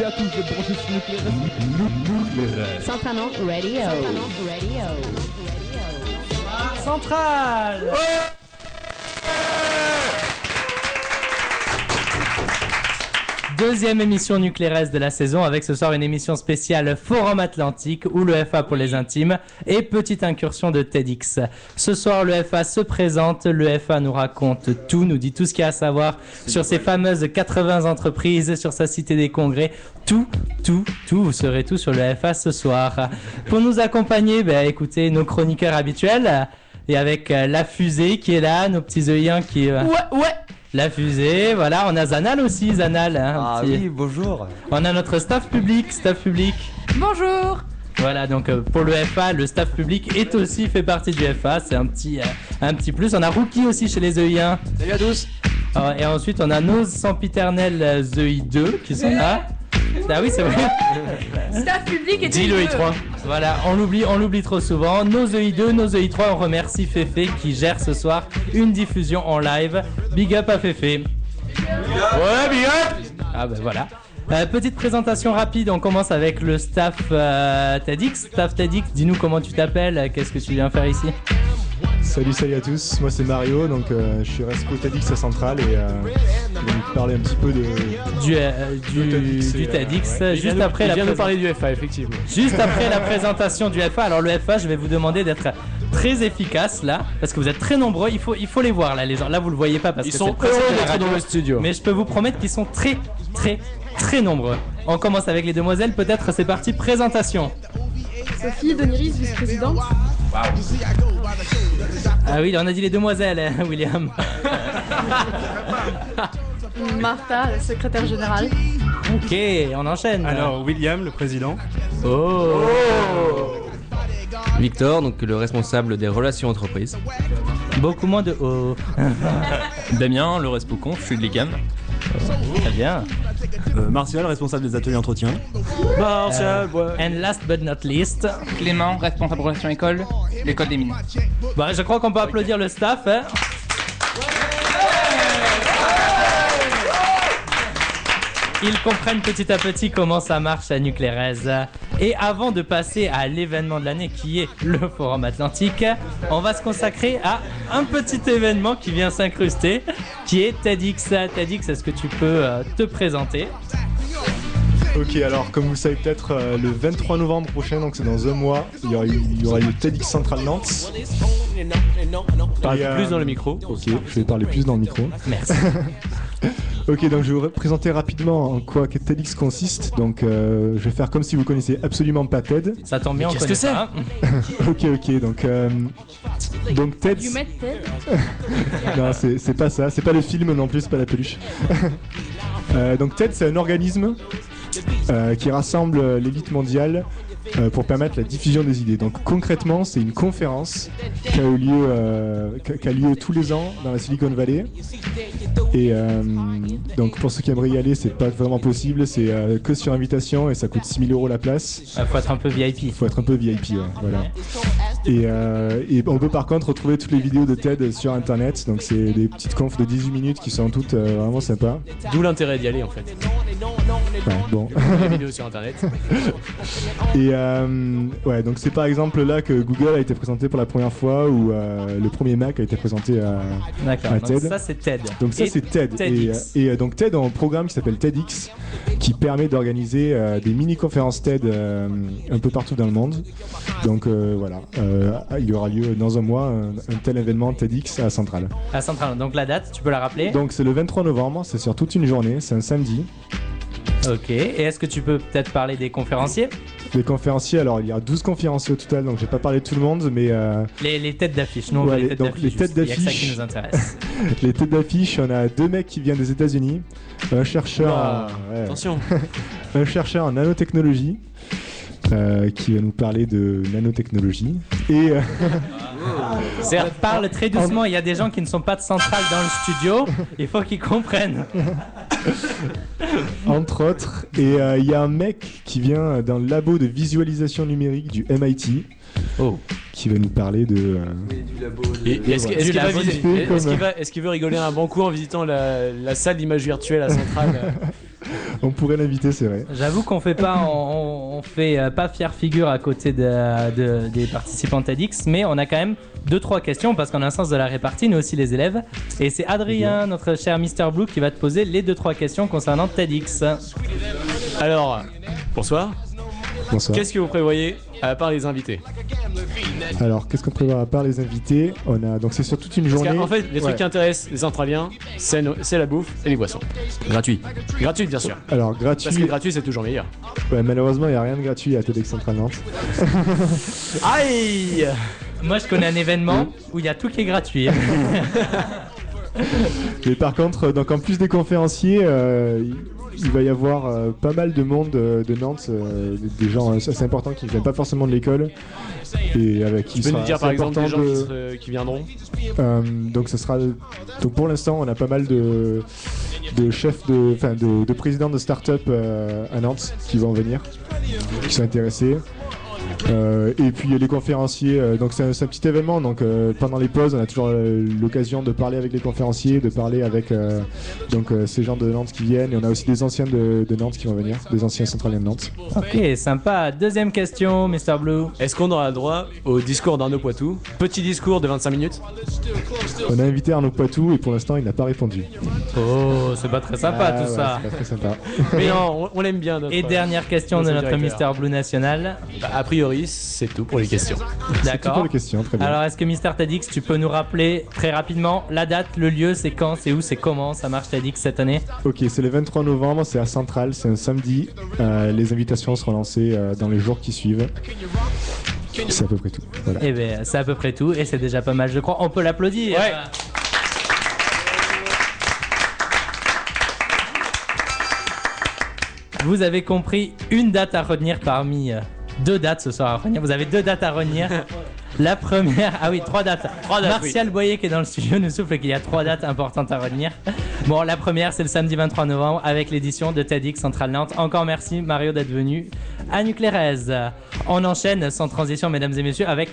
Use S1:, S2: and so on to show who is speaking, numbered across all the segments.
S1: et à tous de brancher sur Nucléaire.
S2: Centralement Radio. Radio.
S3: Centrale Deuxième émission nucléaire de la saison avec ce soir une émission spéciale Forum Atlantique ou le FA pour les intimes et petite incursion de TEDx. Ce soir le FA se présente, le FA nous raconte tout, nous dit tout ce qu'il y a à savoir sur ses fameuses 80 entreprises, sur sa cité des congrès, tout, tout, tout, vous saurez tout sur le FA ce soir. Pour nous accompagner, ben, écoutez nos chroniqueurs habituels et avec euh, la fusée qui est là, nos petits œillins qui... euh,
S4: Ouais, ouais.
S3: La fusée, voilà, on a Zanal aussi, Zanal. hein,
S5: Ah
S3: petit-
S5: oui, bonjour.
S3: On a notre staff public, staff public.
S4: Bonjour.
S3: Voilà, donc euh, pour le FA, le staff public est aussi fait partie du FA, c'est un petit, euh, un petit plus. On a Rookie aussi chez les EI1.
S5: Salut à tous.
S3: Euh, et ensuite, on a nos sempiternels euh, EI2 qui sont là. Ah oui, c'est vrai.
S4: Staff public et
S5: Dis le
S4: deux.
S5: I3.
S3: Voilà, on l'oublie, on l'oublie trop souvent. Nos EI2, nos EI3, on remercie Fefe qui gère ce soir une diffusion en live. Big up à Fefe.
S5: Ouais, big up.
S3: Ah ben voilà. Euh, petite présentation rapide, on commence avec le staff euh, TEDx. Staff TEDx, dis-nous comment tu t'appelles, qu'est-ce que tu viens faire ici?
S6: Salut, salut à tous. Moi c'est Mario, donc euh, je suis Resco TEDx à Centrale et euh, je vais vous parler un petit peu de.
S3: Du, euh, du, du
S6: euh, ouais.
S3: juste après la
S5: viens
S3: présent-
S5: parler du FA, effectivement.
S3: Juste après la présentation du FA, alors le FA, je vais vous demander d'être très efficace là, parce que vous êtes très nombreux, il faut, il faut les voir là, les gens. Là, vous le voyez pas parce
S5: Ils
S3: que
S5: sont heureux d'être dans le studio.
S3: Mais je peux vous promettre qu'ils sont très, très, très nombreux. On commence avec les demoiselles, peut-être c'est parti, présentation.
S7: Sophie Doniris, vice-présidente.
S3: Ah oui, on a dit les demoiselles, hein, William.
S7: Martha, la secrétaire générale.
S3: Ok, on enchaîne.
S8: Alors, William, le président.
S3: oh.
S9: Victor, donc le responsable des relations entreprises.
S3: Beaucoup moins de oh.
S10: Damien, le Respocon, je suis de l'ICAM.
S3: Très bien.
S8: Euh, Martial, responsable des ateliers entretien.
S5: Martial, ouais.
S3: And last but not least,
S10: Clément, responsable relations école, l'école des mines.
S3: bah, je crois qu'on peut applaudir le staff. hein. Ils comprennent petit à petit comment ça marche à Nuclérez. Et avant de passer à l'événement de l'année qui est le Forum Atlantique, on va se consacrer à un petit événement qui vient s'incruster, qui est TEDx. TEDx, est-ce que tu peux euh, te présenter?
S6: Ok, alors comme vous le savez peut-être, euh, le 23 novembre prochain, donc c'est dans un mois, il y aura, il y aura le TEDx Central Nantes.
S5: Parle
S6: euh,
S5: plus dans le micro.
S6: Ok, je vais parler plus dans le micro.
S3: Merci.
S6: Ok, donc je vais vous présenter rapidement en quoi que TEDx consiste. Donc euh, je vais faire comme si vous connaissez absolument pas TED.
S3: Ça tombe bien, on
S5: Qu'est-ce que c'est
S3: pas.
S6: Ok, ok, donc euh, donc TED.
S7: You met Ted
S6: Non, c'est c'est pas ça, c'est pas le film non plus, c'est pas la peluche. Euh, donc TED, c'est un organisme euh, qui rassemble euh, l'élite mondiale euh, pour permettre la diffusion des idées. Donc concrètement, c'est une conférence qui a eu lieu, euh, qui a- qui a lieu tous les ans dans la Silicon Valley. Et euh, donc pour ceux qui aimeraient y aller, c'est pas vraiment possible, c'est que sur invitation et ça coûte 6000 euros la place.
S3: Il faut être un peu VIP.
S6: Il faut être un peu VIP, ouais, voilà. Et, et on peut par contre retrouver toutes les vidéos de TED sur internet. Donc c'est des petites confs de 18 minutes qui sont toutes vraiment sympas.
S5: D'où l'intérêt d'y aller en fait.
S6: Ouais, bon.
S5: Les vidéos sur internet.
S6: Et euh, ouais, donc c'est par exemple là que Google a été présenté pour la première fois ou euh, le premier Mac a été présenté à. À
S3: donc
S6: TED.
S3: ça c'est TED.
S6: Donc ça c'est TED. Et,
S3: TEDx.
S6: et, euh, donc TED a un programme qui s'appelle TEDx qui permet d'organiser euh, des mini-conférences TED euh, un peu partout dans le monde. Donc voilà, il y aura lieu dans un mois un, un tel événement TEDx à Centrale.
S3: à Centrale. Donc la date, tu peux la rappeler?
S6: Donc c'est le 23 novembre, c'est sur toute une journée, c'est un samedi.
S3: Ok. Et est-ce que tu peux peut-être parler des conférenciers
S6: Les conférenciers, alors il y a 12 conférenciers au total, donc je vais pas parler de tout le monde, mais euh,
S3: les, les têtes d'affiche. Non,
S6: Ouais,
S3: les
S6: les-
S3: têtes
S6: donc
S3: d'affiche.
S6: les têtes d'affiche.
S3: qui nous intéresse.
S6: les têtes d'affiche, on a deux mecs qui viennent des États-Unis, un chercheur, en- ouais,
S5: Attention.
S6: un chercheur en nanotechnologie. Euh, qui va nous parler de nanotechnologie et euh,
S3: On parle très doucement. Il y a des gens qui ne sont pas de centrale dans le studio. Il faut qu'ils comprennent.
S6: entre autres et euh, il y a un mec qui vient d'un labo de visualisation numérique du MIT
S3: Oh.
S6: qui va nous parler de euh,
S5: qu'il va- est-ce qu'il veut rigoler un bon coup en visitant la, la salle d'image virtuelle à Centrale
S6: On pourrait l'inviter, c'est vrai.
S3: J'avoue qu'on fait pas, on, on fait euh, pas fière figure à côté de, de- des participants TEDx, mais on a quand même deux trois questions parce qu'on a un sens de la répartie, nous aussi les élèves. Et c'est Adrien, notre cher Mr Blue, qui va te poser les deux trois questions concernant TEDx.
S5: Alors, bonsoir.
S6: Bonsoir.
S5: Qu'est-ce que vous prévoyez? À part les invités
S6: Alors, qu'est-ce qu'on prévoit à part les invités On a donc c'est sur toute une journée.
S5: qu'en fait, les trucs
S6: Ouais.
S5: qui intéressent les Australiens, c'est no- c'est la bouffe et les boissons.
S9: Gratuit.
S5: Gratuite, bien sûr.
S6: Alors
S5: Parce que
S6: gratuit.
S5: gratuit, c'est toujours meilleur.
S6: Ouais, malheureusement, il n'y a rien de gratuit à TEDx Central Nantes.
S5: Aïe
S3: Moi, je connais un événement où il y a tout qui est gratuit.
S6: Mais par contre, donc en plus des conférenciers, euh, il- va y avoir euh, pas mal de monde euh, de Nantes, euh, des gens assez importants qui ne viennent pas forcément de l'école et avec qui
S5: Tu peux
S6: sera
S5: nous dire
S6: assez
S5: par exemple des gens
S6: de-
S5: qui, se- qui viendront
S6: donc ce sera donc pour l'instant on a pas mal de, de chefs de enfin de, de présidents de start-up à Nantes qui vont venir qui sont intéressés Euh, et puis les conférenciers euh, donc c'est un, c'est un petit événement donc euh, pendant les pauses on a toujours euh, l'occasion de parler avec les conférenciers de parler avec euh, donc euh, ces gens de Nantes qui viennent et on a aussi des anciens de, de Nantes qui vont venir des anciens centraliens de Nantes
S3: ok, sympa. Deuxième question, Mr Blue.
S5: Est-ce qu'on aura le droit au discours d'Arnaud Poitou? Petit discours de 25 minutes
S6: on a invité Arnaud Poitou et pour l'instant il n'a pas répondu
S3: Oh, c'est pas très sympa
S6: Ah,
S3: tout
S6: ouais,
S3: ça.
S6: c'est pas très sympa
S5: Mais non, on, on l'aime bien. notre-
S3: Et dernière question de
S5: notre
S3: notre
S5: directeur.
S3: Mr Blue national.
S5: Bah, a priori, c'est tout pour les questions.
S6: pour
S3: D'accord.
S6: les questions très bien
S3: Alors, est-ce que Mister TEDx, tu peux nous rappeler très rapidement la date, le lieu, c'est quand, c'est où, c'est comment ça marche TEDx cette année
S6: Ok, c'est le 23 novembre, c'est à Centrale, c'est un samedi. Euh, les invitations seront lancées euh, dans les jours qui suivent. C'est à peu près tout. Voilà.
S3: Eh bien, c'est à peu près tout et c'est déjà pas mal, je crois. On peut l'applaudir.
S5: Ouais.
S3: Vous avez compris une date à retenir parmi euh, deux dates ce soir à retenir. Vous avez deux dates à retenir. La première, ah oui, trois dates.
S5: Trois dates,
S3: Martial Boyer qui est dans le studio nous souffle qu'il y a trois dates importantes à retenir. Bon, la première, c'est le samedi 23 novembre avec l'édition de TEDx Central Nantes. Encore merci Mario d'être venu à Nuclérez. On enchaîne sans transition, mesdames et messieurs, avec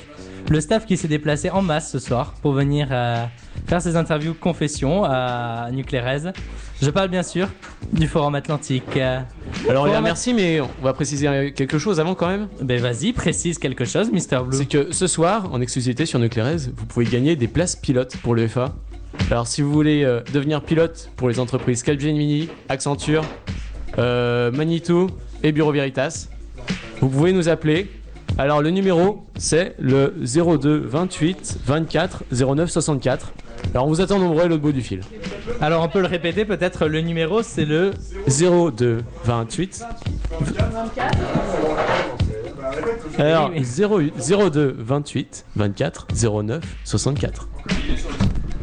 S3: le staff qui s'est déplacé en masse ce soir pour venir euh, faire ses interviews confession à Nuclérez. Je parle bien sûr du Forum Atlantique.
S5: Alors, merci, mais on va préciser quelque chose avant quand même.
S3: Ben vas-y, précise quelque chose, Mister Blue.
S5: C'est que ce soir, en exclusivité sur Nuclérez, vous pouvez gagner des places pilotes pour le FA. Alors, si vous voulez euh, devenir pilote pour les entreprises Capgemini, Accenture, euh, Manitou et Bureau Veritas, vous pouvez nous appeler. Alors, le numéro, c'est le 02 28 24 09 64. Alors, on vous attend nombreux à l'autre bout du fil.
S3: Alors on peut le répéter, peut-être le numéro c'est le
S5: 02 28 Alors,
S3: Oui,
S5: 0 02 28 24 09 64.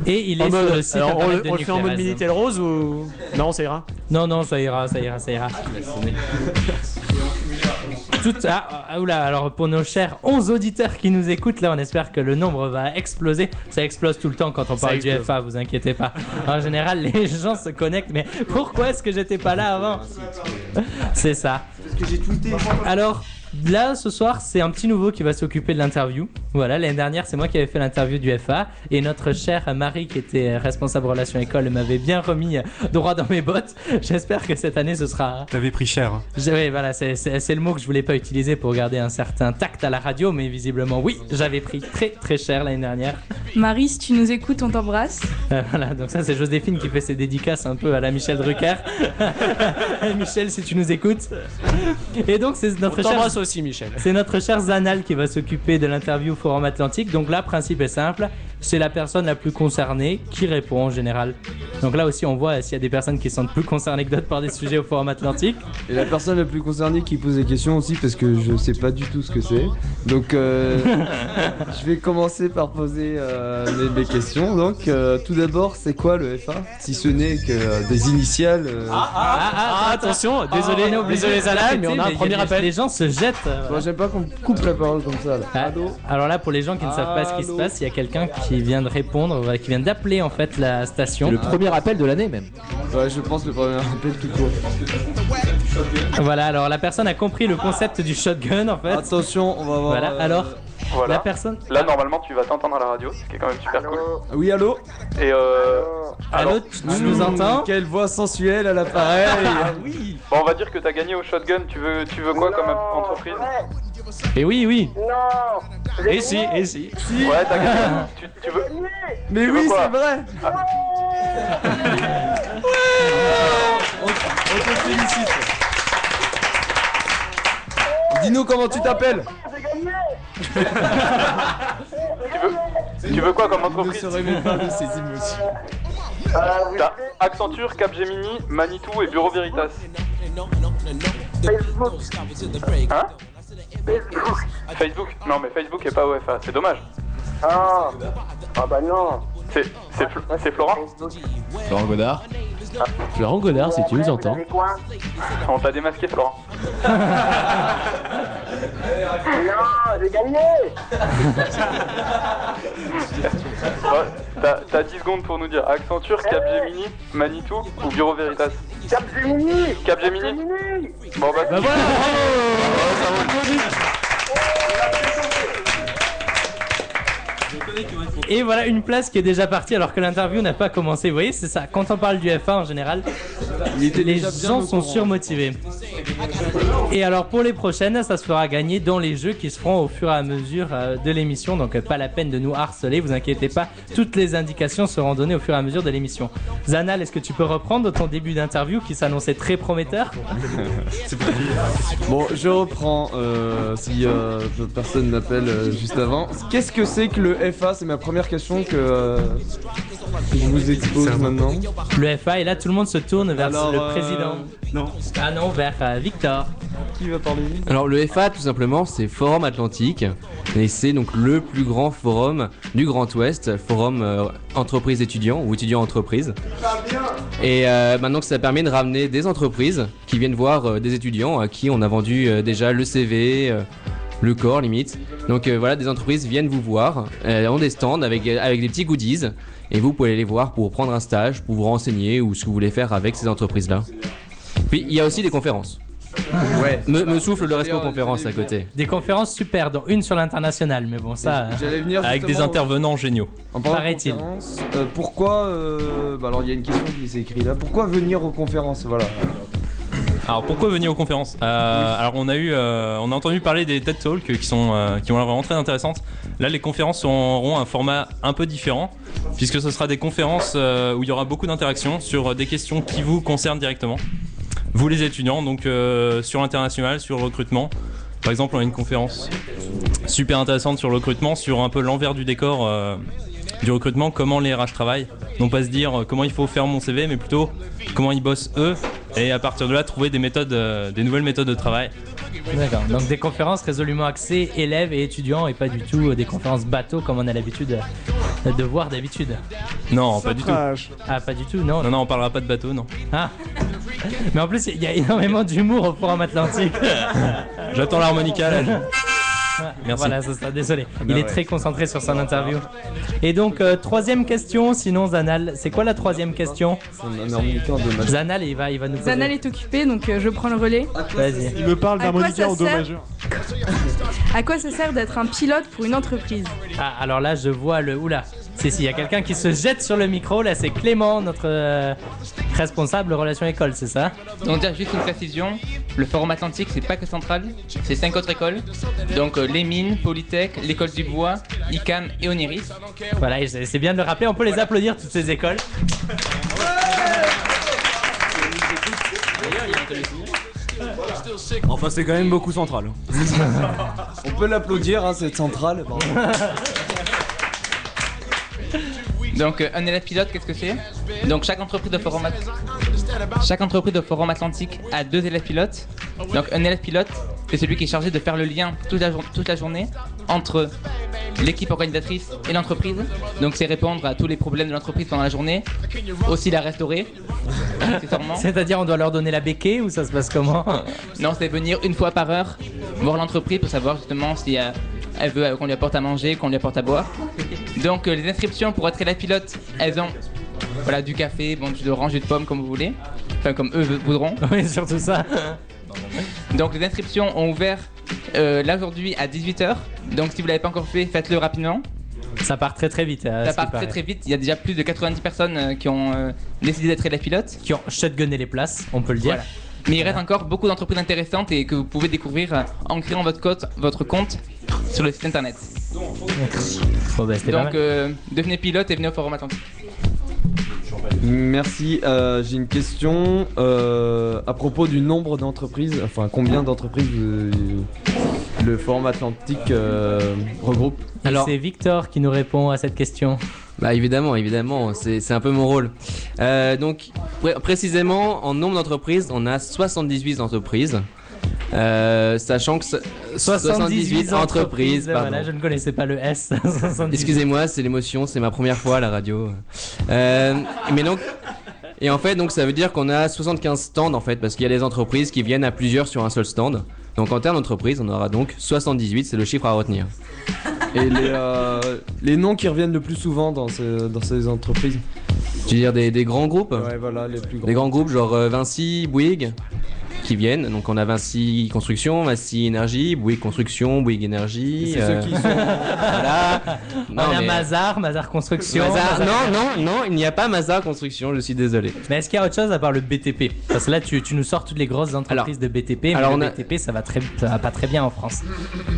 S3: et il est
S5: En mode-
S3: sur le site
S5: alors, on,
S3: internet
S5: le-
S3: de
S5: on le fait en mode. Minitel Rose ou. Non, ça ira.
S3: Non non, ça ira, ça ira, ça ira. Tout, ah, ah, oula, alors pour nos chers 11 auditeurs qui nous écoutent, là on espère que le nombre va exploser. Ça explose tout le temps quand on parle du. FA, vous inquiétez pas. En général, les gens se connectent, mais pourquoi est-ce que j'étais pas là avant? C'est ça. Alors, là, ce soir, c'est un petit nouveau qui va s'occuper de l'interview. Voilà, l'année dernière, c'est moi qui avais fait l'interview du FA. Et notre chère Marie, qui était responsable relations école, m'avait bien remis euh, droit dans mes bottes. J'espère que cette année, ce sera.
S8: T'avais pris cher. hein.
S3: Oui, voilà, c'est- le mot que je voulais pas utiliser pour garder un certain tact à la radio, mais visiblement, oui, j'avais pris très très cher l'année dernière.
S7: Marie, si tu nous écoutes, on t'embrasse.
S3: Euh, voilà, donc ça, c'est Joséphine qui fait ses dédicaces un peu à la Michel Drucker. Michel, si tu nous écoutes. Et donc, c'est notre cher
S5: t'embrasse
S3: c'est notre cher Zanal qui va s'occuper de l'interview Forum Atlantique. Donc là, principe est simple. C'est la personne la plus concernée qui répond en général. Donc là aussi, on voit s'il y a des personnes qui sont plus concernées que d'autres par des sujets au Forum Atlantique.
S11: Et la personne la plus concernée qui pose des questions aussi parce que je sais pas du tout ce que c'est. Donc euh, je vais commencer par poser euh, mes, mes questions. Donc euh, tout d'abord c'est quoi le FA Si ce n'est que euh, des initiales. euh,
S3: Ah, ah,
S5: Ah, attention, désolé,
S3: on est obligé
S5: désolé
S3: de
S5: Zalal,
S3: s'arrêter,
S5: mais on a un premier
S3: des-
S5: appel.
S3: Les gens se jettent. euh,
S11: Moi j'aime pas qu'on coupe la parole comme ça. Là.
S3: Ah, Alors là, pour les gens qui ne savent pas ce qui se passe, il y a quelqu'un qui vient de répondre, voilà, qui vient d'appeler en fait la station.
S9: Le premier appel de l'année même.
S11: Ouais, je pense le premier appel tout court.
S3: Voilà, alors la personne a compris le concept du shotgun en fait.
S11: Attention, on va voir.
S3: Voilà,
S11: euh,
S3: alors
S12: Voilà.
S3: La personne.
S12: Là, normalement, tu vas t'entendre à la radio, ce qui est quand même super cool.
S11: Oui, allô
S12: Et euh.
S3: Allô, tu nous entends
S11: Quelle voix sensuelle à l'appareil
S12: oui Bon, on va dire que t'as gagné au shotgun, tu veux, tu veux quoi comme entreprise
S5: Et oui, oui.
S13: Non
S5: Et si, et si.
S12: Ouais, t'as gagné. tu, tu veux.
S11: Mais
S12: tu
S11: oui, c'est vrai
S12: on,
S11: te félicite Dis-nous comment tu t'appelles
S12: tu, veux, tu veux quoi comme entreprise
S11: Ne se réveille pas de ses émotions.
S12: T'as Accenture, Capgemini, Manitou et Bureau Veritas.
S13: Facebook.
S12: Hein
S13: Facebook.
S12: Facebook Non, mais Facebook est pas OFA, c'est dommage.
S13: Ah, ah bah non.
S12: C'est c'est Fl- c'est Florent.
S5: Florent Godard. Florent Godard, si tu nous entends.
S12: On t'a démasqué, Florent.
S13: Non, j'ai gagné.
S12: Ouais, T'as t'as 10 secondes pour nous dire Accenture, Capgemini, Manitou ou Bureau Veritas
S13: Capgemini
S12: Capgemini Bon bah,
S3: Bah voilà, Et voilà une place qui est déjà partie alors que l'interview n'a pas commencé. Vous voyez, c'est ça. Quand on parle du F1 en général, les gens sont surmotivés. Et alors pour les prochaines, ça se fera gagner dans les jeux qui se feront au fur et à mesure euh, de l'émission. Donc euh, pas la peine de nous harceler, vous inquiétez pas. Toutes les indications seront données au fur et à mesure de l'émission. Zanal, est-ce que tu peux reprendre ton début d'interview qui s'annonçait très prometteur?
S11: Bon, je reprends euh, si euh, personne n'appelle euh, juste avant. Qu'est-ce que c'est que le FA C'est ma première question que, euh, que je vous expose maintenant.
S3: Le FA et là tout le monde se tourne vers
S11: Alors,
S3: le
S11: euh,
S3: président.
S8: Non.
S3: Ah non, vers euh, Victor.
S11: Qui va parler?
S9: Alors le FA tout simplement c'est Forum Atlantique et c'est donc le plus grand forum du Grand Ouest, forum euh, entreprise étudiants ou étudiants entreprise. Et euh, maintenant que ça permet de ramener des entreprises qui viennent voir euh, des étudiants à qui on a vendu euh, déjà le CV, euh, le corps limite. Donc euh, voilà, des entreprises viennent vous voir, euh, ont des stands avec, avec des petits goodies et vous pouvez les voir pour prendre un stage, pour vous renseigner ou ce que vous voulez faire avec ces entreprises-là. Puis il y a aussi des conférences.
S11: Ouais.
S9: Me, me souffle le Respo conférence à côté.
S3: Des conférences super, dont une sur l'international, mais bon ça. euh,
S11: J'allais venir
S10: Avec des intervenants géniaux.
S11: En parlant de
S3: Paraît-il.
S11: conférences, euh, pourquoi euh, bah alors il y a une question qui s'est écrite là. Pourquoi venir aux conférences? Voilà.
S10: Alors pourquoi venir aux conférences Euh, Alors on a eu, euh, on a entendu parler des TED Talks qui sont, euh, qui ont l'air vraiment très intéressantes. Là les conférences auront un format un peu différent puisque ce sera des conférences où il y aura beaucoup d'interactions sur des questions qui vous concernent directement. Vous les étudiants, donc sur l'international, sur le recrutement. Par exemple, on a une conférence super intéressante sur le recrutement, sur un peu l'envers du décor du recrutement, comment les RH travaillent. Non pas se dire comment il faut faire mon CV, mais plutôt comment ils bossent eux, et à partir de là trouver des méthodes, euh, des nouvelles méthodes de travail.
S3: D'accord. Donc des conférences résolument axées élèves et étudiants et pas du tout euh, des conférences bateaux comme on a l'habitude euh, de voir d'habitude.
S10: Non, pas du tout.
S3: Ah, pas du tout, non.
S10: Non, non, on parlera pas de bateau, non.
S3: Ah. Mais en plus, il y a énormément d'humour au Forum Atlantique.
S10: J'attends l'harmonica là. Merci.
S3: Voilà, ça sera désolé.
S10: bah
S3: Il est
S10: ouais.
S3: très concentré sur son interview. Et donc, euh, troisième question, sinon Zanal. C'est quoi la troisième question Zanal, il va, il va nous poser.
S7: Zanal est occupé, donc euh, je prends le relais.
S3: Vas-y.
S6: Il me parle d'harmonica
S7: ça
S6: en do majeur.
S7: À quoi ça sert d'être un pilote pour une entreprise?
S3: Ah, alors là, je vois le. Oula. C'est si, il y a quelqu'un qui se jette sur le micro. Là, c'est Clément, notre euh, responsable relation école, c'est ça?
S14: Donc déjà juste une précision, le Forum Atlantique c'est pas que Centrale, c'est cinq autres écoles. Donc euh, les mines, Polytech, l'école du bois, ICAM et Oniris.
S3: Voilà, c'est bien de le rappeler. On peut les applaudir, toutes ces écoles.
S8: Enfin, c'est quand même beaucoup central.
S11: On peut l'applaudir, hein, cette centrale.
S14: Donc euh, un élève pilote qu'est-ce que c'est Donc chaque entreprise de Forum chaque entreprise de Forum Atlantique a deux élèves pilotes. Donc un élève pilote c'est celui qui est chargé de faire le lien toute la, jour- toute la journée entre l'équipe organisatrice et l'entreprise. Donc c'est répondre à tous les problèmes de l'entreprise pendant la journée, aussi la restaurer.
S3: C'est-à-dire, on doit leur donner la béquille ou ça se passe comment
S14: Non, c'est venir une fois par heure voir l'entreprise pour savoir justement si euh, elle veut euh, qu'on lui apporte à manger, qu'on lui apporte à boire. Donc euh, les inscriptions pour être élève pilote, elles ont voilà du café, bon jus d'orange, jus de pomme comme vous voulez, enfin comme eux voudront.
S3: Oui, surtout ça.
S14: Donc les inscriptions ont ouvert euh, là aujourd'hui à 18h. Donc si vous l'avez pas encore fait, faites-le rapidement.
S3: Ça part très très vite.
S14: Ça part très très vite. Il y a déjà plus de 90 personnes euh, qui ont euh, décidé d'être élèves pilotes.
S3: Qui ont shotgunné les places, on peut le dire.
S14: Voilà. Mais il reste encore beaucoup d'entreprises intéressantes et que vous pouvez découvrir en créant votre, votre compte sur le site internet.
S3: Bon, bah, c'était pas
S14: Donc
S3: mal.
S14: euh, devenez pilote et venez au Forum Atlantique.
S11: Merci. euh, J'ai une question euh, à propos du nombre d'entreprises. Enfin, combien d'entreprises euh, le Forum Atlantique euh, regroupe?
S3: Et c'est Victor qui nous répond à cette question.
S9: Bah évidemment, évidemment, c'est c'est un peu mon rôle. Euh, donc pré- précisément en nombre d'entreprises, on a 78 entreprises. Euh, sachant que ce-
S3: 78 entreprises.
S9: pardon.
S3: Voilà, je ne connaissais pas le S. 78.
S9: Excusez-moi, c'est l'émotion, c'est ma première fois à la radio. Euh, mais donc, et en fait, donc ça veut dire qu'on a 75 stands en fait, parce qu'il y a des entreprises qui viennent à plusieurs sur un seul stand. Donc en termes d'entreprise, on aura donc 78, c'est le chiffre à retenir.
S11: Et les, euh, les noms qui reviennent le plus souvent dans, ce- dans ces entreprises
S9: Tu veux dire des, des grands groupes
S11: Ouais, voilà, les plus grands.
S9: Des grands groupes genre euh, Vinci, Bouygues qui viennent. Donc on a Vinci Construction, Vinci Énergie, Bouygues Construction, Bouygues Énergie.
S3: C'est ceux qui sont-
S9: voilà.
S3: on a Mazar, Mazar Construction.
S9: Mazar-
S3: Mazar-
S9: Non, non, non, il n'y a pas Mazar Construction, je suis désolé.
S3: Mais est-ce qu'il y a autre chose à part le BTP Parce que là, tu, tu nous sors toutes les grosses entreprises de BTP, mais
S9: alors
S3: le
S9: on a-
S3: BTP, ça va, très, ça va pas très bien en France.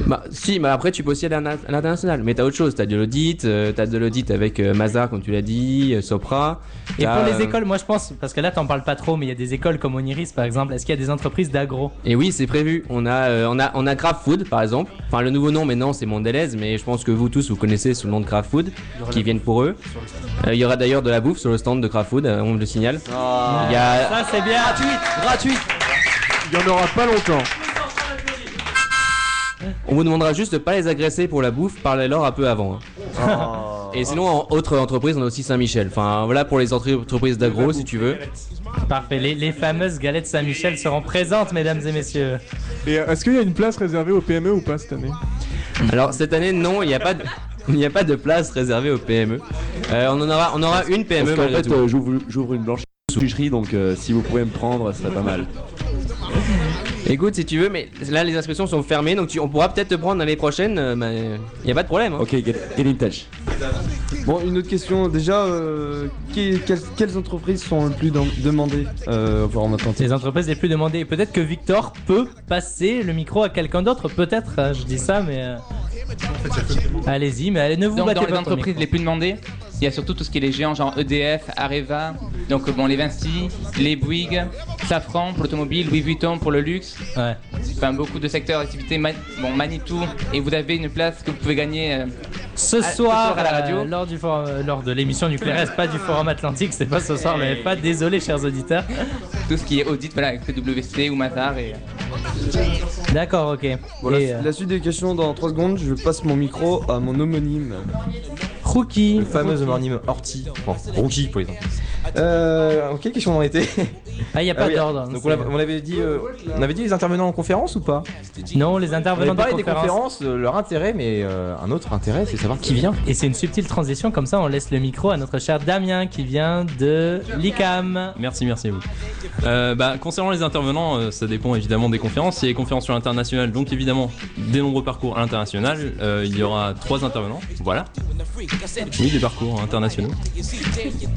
S9: Bah si, mais après tu peux aussi aller à l'in- à l'international. Mais t'as autre chose, t'as de l'audit, euh, t'as de l'audit avec euh, Mazar comme tu l'as dit, euh, Sopra.
S3: Et pour les
S9: euh,
S3: écoles, moi je pense, parce que là t'en parles pas trop, mais il y a des écoles comme Oniris par exemple, est-ce qu'il y a des entreprises d'agro
S9: Et oui, c'est prévu. On a, euh, on a, on a Craft Food par exemple. Enfin, le nouveau nom maintenant c'est Mondelez, mais je pense que vous tous vous connaissez sous le nom de Craft Food, qui viennent pour eux. Euh, Il y aura d'ailleurs de la bouffe sur le stand de Craft Food, euh, on le signale. Il y a...
S3: Ça c'est bien
S9: gratuit.
S6: Il y en aura pas longtemps.
S9: On vous demandera juste de pas les agresser pour la bouffe, parlez-leur un peu avant. hein. Et sinon, en autre entreprise, on a aussi Saint-Michel. Enfin, voilà pour les entre- entreprises d'agro, si tu veux.
S3: Parfait, les, les fameuses galettes Saint-Michel seront présentes, mesdames et messieurs.
S6: Et euh, est-ce qu'il y a une place réservée aux PME ou pas cette année?
S9: Alors cette année, non, il n'y a pas de... Il n'y a pas de place réservée aux PME. Euh, on en aura, on aura une PME
S8: Parce
S9: malgré
S8: fait, euh, j'ouvre une blanche boucherie, donc euh, si vous pouvez me prendre, ce serait pas mal.
S9: Écoute, si tu veux, mais là les inscriptions sont fermées, donc tu- on pourra peut-être te prendre l'année prochaine. euh, mais il n'y a pas de problème. hein.
S8: Ok, get, get in touch.
S11: Bon, une autre question. Déjà, euh, quelles, quelles entreprises sont le plus dem- demandées euh, Atlantique
S3: Les entreprises les plus demandées. Peut-être que Victor peut passer le micro à quelqu'un d'autre, peut-être, euh, je dis ça, mais. euh, Allez-y, mais allez, ne vous
S14: Donc
S3: battez
S14: dans les
S3: pas pour le
S14: entreprises les plus demandées, il y a surtout tout ce qui est les géants genre EDF, Areva, donc bon les Vinci, les Bouygues, Safran pour l'automobile, Louis Vuitton pour le luxe.
S3: Ouais.
S14: Enfin beaucoup de secteurs d'activité, bon Manitou et vous avez une place que vous pouvez gagner euh,
S3: Ce
S14: à-
S3: soir,
S14: à la radio.
S3: euh, lors, du forum- euh, lors de l'émission nucléaire, pas du Forum Atlantique, c'est pas ce soir le FA, désolé chers auditeurs.
S14: Tout ce qui est audit, voilà, avec PwC ou Mazar et.
S3: D'accord, ok.
S11: Voilà,
S3: Et, euh,
S11: la suite des questions dans 3 secondes. Je passe mon micro à mon homonyme.
S3: Rookie.
S15: Le fameux homonyme Horty. Bon, Rookie pour exemple. Euh, en quelle question on en était
S3: Ah, il n'y a pas
S15: oui,
S3: d'ordre.
S15: Donc on avait, on avait dit, euh, on avait dit les intervenants en conférence ou pas?
S3: Non, les
S15: On
S3: intervenants
S15: avait
S3: de
S15: parlé des
S3: conférence.
S15: conférences, euh, leur intérêt, mais euh, un autre intérêt, c'est savoir qui vient.
S3: Et c'est une subtile transition, comme ça on laisse le micro à notre cher Damien qui vient de l'ICAM.
S10: Merci, merci à vous. Euh, bah, concernant les intervenants, euh, ça dépend évidemment des conférences. Il y a les conférences sur l'international, donc évidemment des nombreux parcours à l'international. Euh, il y aura trois intervenants, voilà. Oui, des parcours internationaux.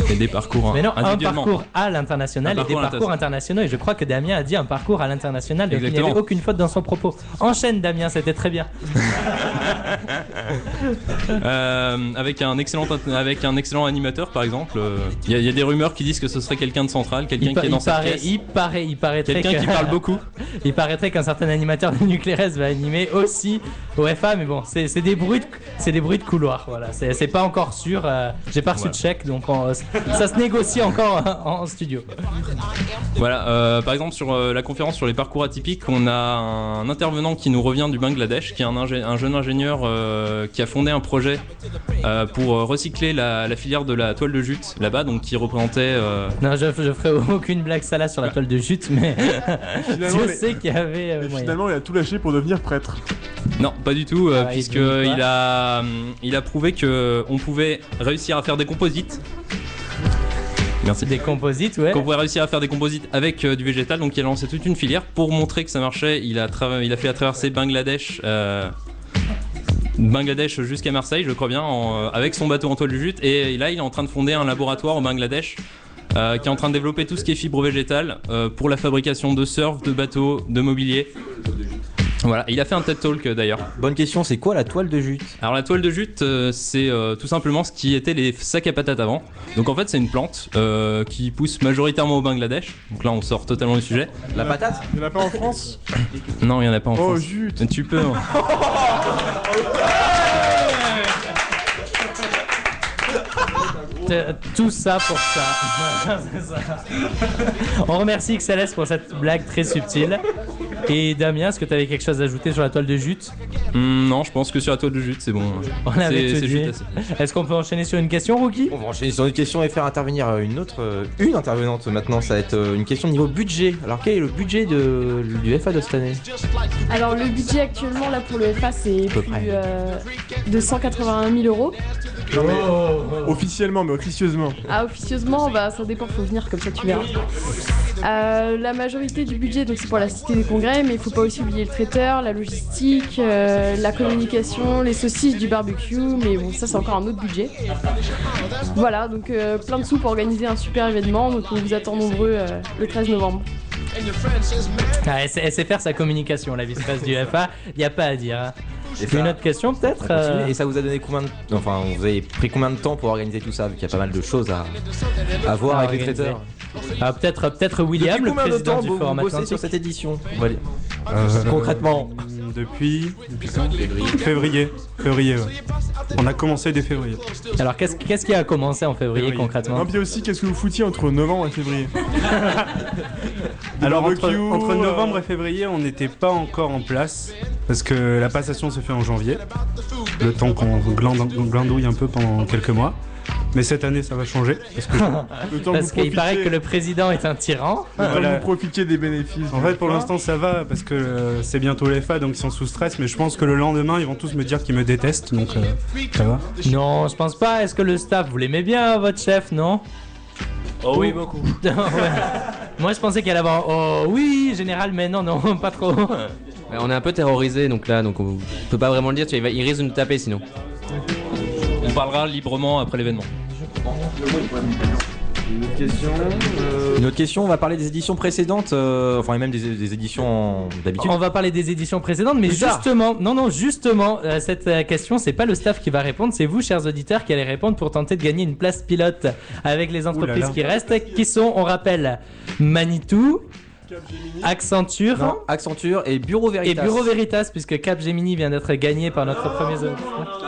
S10: Et des parcours
S3: Mais non, un parcours à l'international et des
S10: parcours
S3: internationaux. Et je crois que Damien a dit un parcours à l'international, donc il n'y
S10: Exactement.
S3: avait aucune faute dans son propos. Enchaîne Damien, c'était très bien.
S10: Euh, avec un excellent avec un excellent animateur par exemple. euh, Il y, a- il y a des rumeurs qui disent que ce serait quelqu'un de central, quelqu'un qui est dans
S3: il
S10: cette
S3: paraît,
S10: pièce.
S3: il paraît, il paraîtrait
S10: Quelqu'un
S3: que-
S10: qui parle beaucoup.
S3: il paraîtrait qu'un certain animateur de Nuclérez va animer aussi au FA, mais bon, c'est des bruits, de, c'est des bruits de couloir. Voilà, c'est pas encore sûr. euh, J'ai pas reçu
S10: Voilà.
S3: de chèque, donc on- ça se négocie encore en, en studio.
S10: Voilà, euh, par exemple sur euh, la conférence sur les parcours atypiques, on a un intervenant qui nous revient du Bangladesh, qui est un, ingé- un jeune ingénieur euh, qui a fondé un projet euh, pour euh, recycler la, la filière de la toile de jute là-bas, donc qui représentait. euh,
S3: Non, je, je ferai aucune blague salade sur la toile de jute, mais
S6: Finalement,
S3: je sais qu'il y avait euh,
S6: Mais
S3: moyen.
S6: finalement, il a tout lâché pour devenir prêtre.
S10: Non, pas du tout, euh,
S3: Ah,
S10: puisque il a, il a prouvé que on pouvait réussir à faire des composites. Merci.
S3: Des composites, ouais.
S10: Qu'on pourrait réussir à faire des composites avec euh, du végétal, donc il a lancé toute une filière pour montrer que ça marchait. Il a, il a fait la traversée Bangladesh. euh, Bangladesh jusqu'à Marseille, je crois bien, en, euh, avec son bateau en toile de jute. Et là, il est en train de fonder un laboratoire au Bangladesh euh, qui est en train de développer tout ce qui est fibre végétale euh, pour la fabrication de surf, de bateaux, de mobilier. Voilà, Et il a fait un TED Talk euh, d'ailleurs.
S15: Bonne question, c'est quoi la toile de jute?
S10: Alors la toile de jute, euh, c'est euh, tout simplement ce qui était les sacs à patates avant. Donc en fait, c'est une plante euh, qui pousse majoritairement au Bangladesh. Donc là, on sort totalement du sujet.
S15: La patate?
S6: Il y en a pas en France?
S10: Non, il y en a pas en
S6: Oh,
S10: France.
S6: jute.
S10: Tu peux. hein.
S3: Tout ça pour ça. On remercie XLS pour cette blague très subtile. Et Damien, est-ce que tu avais quelque chose à ajouter sur la toile de jute?
S10: Hmm, non, je pense que sur la toile de jute, c'est bon.
S3: On avait
S10: juste assez.
S3: Est-ce qu'on peut enchaîner sur une question, Rookie?
S15: On va enchaîner sur une question et faire intervenir euh, une autre, euh, une intervenante maintenant. Ça va être euh, une question niveau budget. Alors quel est le budget de, du FA de cette année?
S16: Alors le budget actuellement là pour le FA c'est
S15: peu
S16: plus
S15: près.
S16: euh, de 181 000 euros.
S6: Non, mais officiellement, mais officieusement.
S16: Ah officieusement bah ça dépend, faut venir comme ça tu verras. Euh, la majorité du budget donc c'est pour la cité des congrès mais il faut pas aussi oublier le traiteur, la logistique, euh, la communication, les saucisses du barbecue mais bon ça c'est encore un autre budget. Voilà donc euh, plein de sous pour organiser un super événement donc on vous attend nombreux euh, le 13 novembre.
S3: ah, elle, sait, elle sait faire sa communication, la vice-presse du FA. Il n'y a pas à dire. hein.
S15: Et ça-
S3: Une autre question, peut-être euh,
S15: Et ça vous a donné combien de... Enfin, vous avez pris combien de temps pour organiser tout ça? Vu qu'il y a pas mal de choses à, à voir
S3: À
S15: avec les traiteurs.
S3: Ah, peut-être peut-être William,
S15: Depuis
S3: le
S15: de
S3: président
S15: temps
S3: du
S15: vous,
S3: Forum
S15: vous bossez sur cette édition? On va dire.
S17: Euh,
S15: Concrètement.
S17: Depuis, depuis quand Février. Février, ouais. On a commencé dès février.
S3: Alors, qu'est-ce qu'est-ce qui a commencé en février, concrètement
S6: Non, puis aussi, qu'est-ce que vous foutiez entre novembre et février
S17: Alors entre, entre
S6: euh,
S17: novembre et février, on n'était pas encore en place parce que la passation se fait en janvier. Le temps qu'on glande- glandouille un peu pendant quelques mois. Mais cette année, ça va changer. Parce
S3: qu'il paraît
S6: profitiez-
S3: que le président est un tyran.
S6: le temps que
S17: Voilà.
S6: vous profitiez des bénéfices.
S17: En fait, pour l'instant, ça va parce que euh, c'est bientôt les FA, donc ils sont sous stress. Mais je pense que le lendemain, ils vont tous me dire qu'ils me détestent, donc euh, ça va.
S3: Non, je pense pas. Est-ce que le staff, vous l'aimez bien, votre chef, non?
S5: Oh oui, beaucoup.
S3: Ouais. Moi, je pensais qu'il allait avoir. Oh oui, général, mais non, non, pas trop.
S9: On est un peu terrorisé donc là, donc on peut pas vraiment le dire. Il, va- il risque de nous taper sinon.
S10: On parlera librement après l'événement.
S11: Une autre question euh,
S15: Une autre question, on va parler des éditions précédentes, euh, enfin et même des, des éditions d'habitude.
S3: On va parler des éditions précédentes, mais justement, non, non, justement, euh, cette euh, question, c'est pas le staff qui va répondre, c'est vous, chers auditeurs, qui allez répondre pour tenter de gagner une place pilote avec les entreprises
S17: là.
S3: qui restent, qui sont, on rappelle, Manitou, Accenture.
S15: Non, Accenture et Bureau
S3: Et
S15: Veritas.
S3: Bureau Veritas, puisque Capgemini vient d'être gagné par notre premier zone.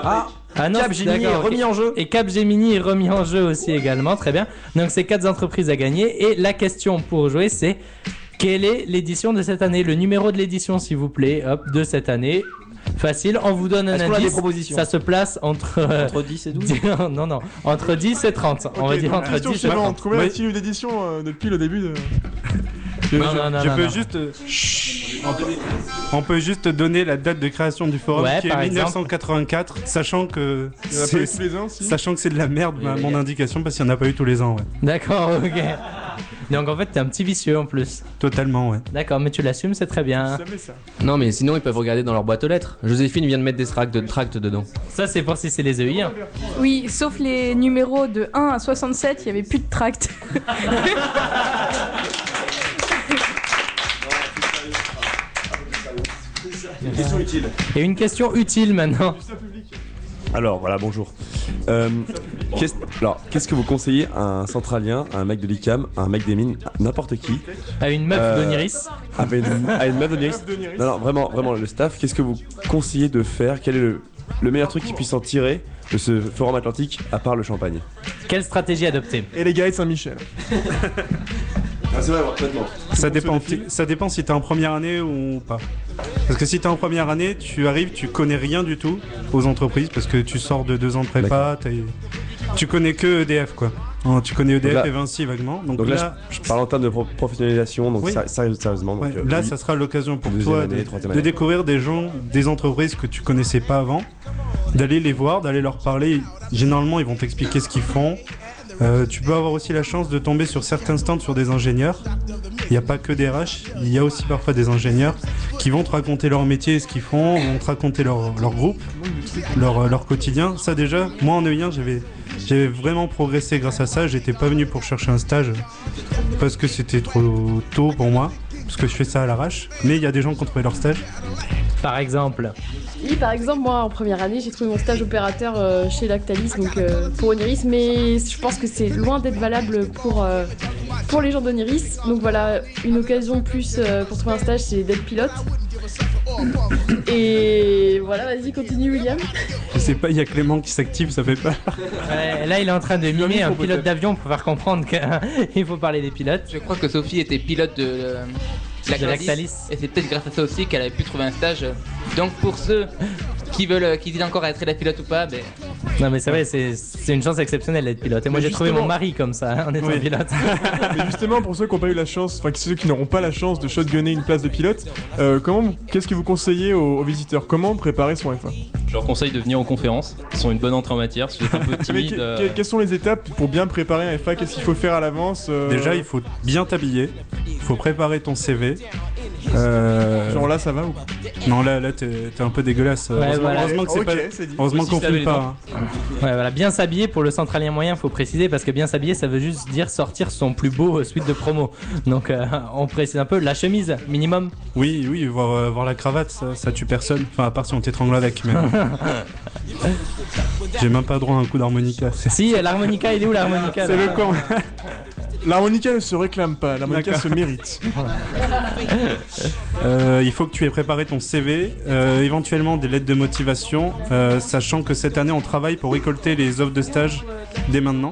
S15: Ah,
S3: Ah non,
S15: Capgemini est remis
S3: ok.
S15: en jeu.
S3: Et Capgemini est remis en jeu aussi également, très bien. Donc c'est quatre entreprises à gagner. Et la question pour jouer, c'est quelle est l'édition de cette année? Le numéro de l'édition, s'il vous plaît, hop, de cette année. Facile, on vous donne un indice.
S15: propositions?
S3: Ça se place entre. euh,
S15: Entre 10 et 12
S3: non, non, entre 10 et 30. on va dire entre
S6: question
S3: 10 et
S6: suivante.
S3: 30.
S6: Combien a-t-il eu d'éditions euh, depuis le début de...
S17: Je,
S3: Non,
S17: je-
S3: non, non,
S17: je
S3: non,
S17: peux
S3: non.
S17: juste. euh, on, peut, on peut juste donner la date de création du forum
S3: Ouais,
S17: qui est
S3: par
S17: 1984, sachant que
S6: Il y en a pas eu
S17: c'est-
S6: tous les ans, si
S17: sachant que c'est de la merde ma- mon indication parce qu'il n'y en a pas eu tous les ans, ouais.
S3: D'accord, ok. Donc en fait, t'es un petit vicieux en plus.
S17: Totalement, ouais.
S3: D'accord, mais tu l'assumes, c'est très bien.
S6: Ça.
S9: Non, mais sinon ils peuvent regarder dans leur boîte aux lettres. Joséphine vient de mettre des tracts, de, tracts dedans.
S3: Ça, c'est pour si c'est les EI. hein.
S7: Oui, sauf les numéros de 1 à 67, il y avait plus de tract.
S3: Et une question utile maintenant.
S8: Alors voilà, bonjour. Euh, qu'est-ce, alors, qu'est-ce que vous conseillez à un centralien, à un mec de l'ICAM, à un mec des mines, à n'importe qui
S3: À une meuf
S8: Euh,
S3: d'Oniris
S8: à une, à une meuf d'Oniris Non, non, vraiment, vraiment, le staff, qu'est-ce que vous conseillez de faire? Quel est le, le meilleur truc qu'ils puissent en tirer de ce forum atlantique, à part le champagne?
S3: Quelle stratégie adopter?
S6: Et les gars de Saint-Michel.
S8: ah, C'est vrai, complètement.
S17: Ça dépend, ça dépend si t'es en première année ou pas. Parce que si t'es en première année, tu arrives, tu connais rien du tout aux entreprises parce que tu sors de deux ans de prépa, tu connais que EDF quoi. Hein, Tu connais EDF
S8: là-
S17: et Vinci vaguement. Donc,
S8: Donc là,
S17: là,
S8: je, parle en termes de pro- professionnalisation, donc
S17: Oui.
S8: sérieusement. donc,
S17: ouais,
S8: euh,
S17: là,
S8: oui.
S17: ça sera l'occasion pour toi
S8: année,
S17: de, de découvrir des gens, des entreprises que tu connaissais pas avant, d'aller les voir, d'aller leur parler. Généralement, ils vont t'expliquer ce qu'ils font. Euh, tu peux avoir aussi la chance de tomber sur certains stands sur des ingénieurs. Il n'y a pas que des RH, il y a aussi parfois des ingénieurs qui vont te raconter leur métier et ce qu'ils font, vont te raconter leur, leur groupe, leur, euh, leur quotidien. Ça déjà, moi en E1, j'avais j'avais vraiment progressé grâce à ça. J'étais pas venu pour chercher un stage parce que c'était trop tôt pour moi, parce que je fais ça à l'arrache. Mais il y a des gens qui ont trouvé leur stage.
S3: Par exemple.
S16: Oui, par exemple, moi en première année, j'ai trouvé mon stage opérateur euh, chez Lactalis, donc euh, pour Oniris, mais je pense que c'est loin d'être valable pour, euh, pour les gens d'Oniris. Donc voilà, une occasion de plus euh, pour trouver un stage, c'est d'être pilote. Et voilà, vas-y, continue, William.
S17: Je sais pas, il y a Clément qui s'active, ça fait pas.
S3: Ouais, là, il est en train de mimer un pilote d'avion pour faire comprendre qu'il faut parler des pilotes.
S14: Je crois que Sophie était pilote de,
S3: De Lactalis.
S14: Et c'est peut-être grâce à ça aussi qu'elle avait pu trouver un stage. Donc pour ceux qui veulent, qui disent encore être la pilote ou pas, ben,
S3: Non, mais c'est vrai, c'est c'est une chance exceptionnelle d'être pilote. Et moi, j'ai trouvé mon mari comme ça, hein, en étant
S6: Oui.
S3: pilote.
S6: Mais justement, pour ceux qui n'ont pas eu la chance, enfin ceux qui n'auront pas la chance de shotgunner une place de pilote, euh, comment, qu'est-ce que vous conseillez aux, aux visiteurs? Comment préparer son F1
S10: Je leur conseille de venir aux conférences. Ils sont une bonne entrée en matière. Si vous êtes un peu timide.
S6: que-
S10: euh,
S6: que- quelles sont les étapes pour bien préparer un F1 Qu'est-ce qu'il faut faire à l'avance euh,
S17: Déjà, il faut bien t'habiller, il faut préparer ton CV. Euh,
S6: Genre là, ça va ou
S17: Non, là, là t'es un peu dégueulasse.
S3: Ouais,
S17: heureusement,
S3: voilà.
S17: heureusement qu'on
S10: laver
S17: filme pas. hein.
S3: Ouais, voilà, bien s'habiller pour le centralien moyen, faut préciser, parce que bien s'habiller, ça veut juste dire sortir son plus beau euh, suite de promo. Donc, euh, on précise un peu la chemise, minimum.
S17: Oui, oui, voir, euh, voir la cravate, ça, ça tue personne. Enfin, à part si on t'étrangle avec. Mais... J'ai même pas droit à un coup d'harmonica.
S3: Si, euh, l'harmonica, il est où l'harmonica
S6: C'est le camp. L'harmonica ne se réclame pas, l'harmonica se mérite.
S17: Euh, il faut que tu aies préparé ton CV, euh, éventuellement des lettres de motivation, euh, sachant que cette année on travaille pour récolter les offres de stage dès maintenant.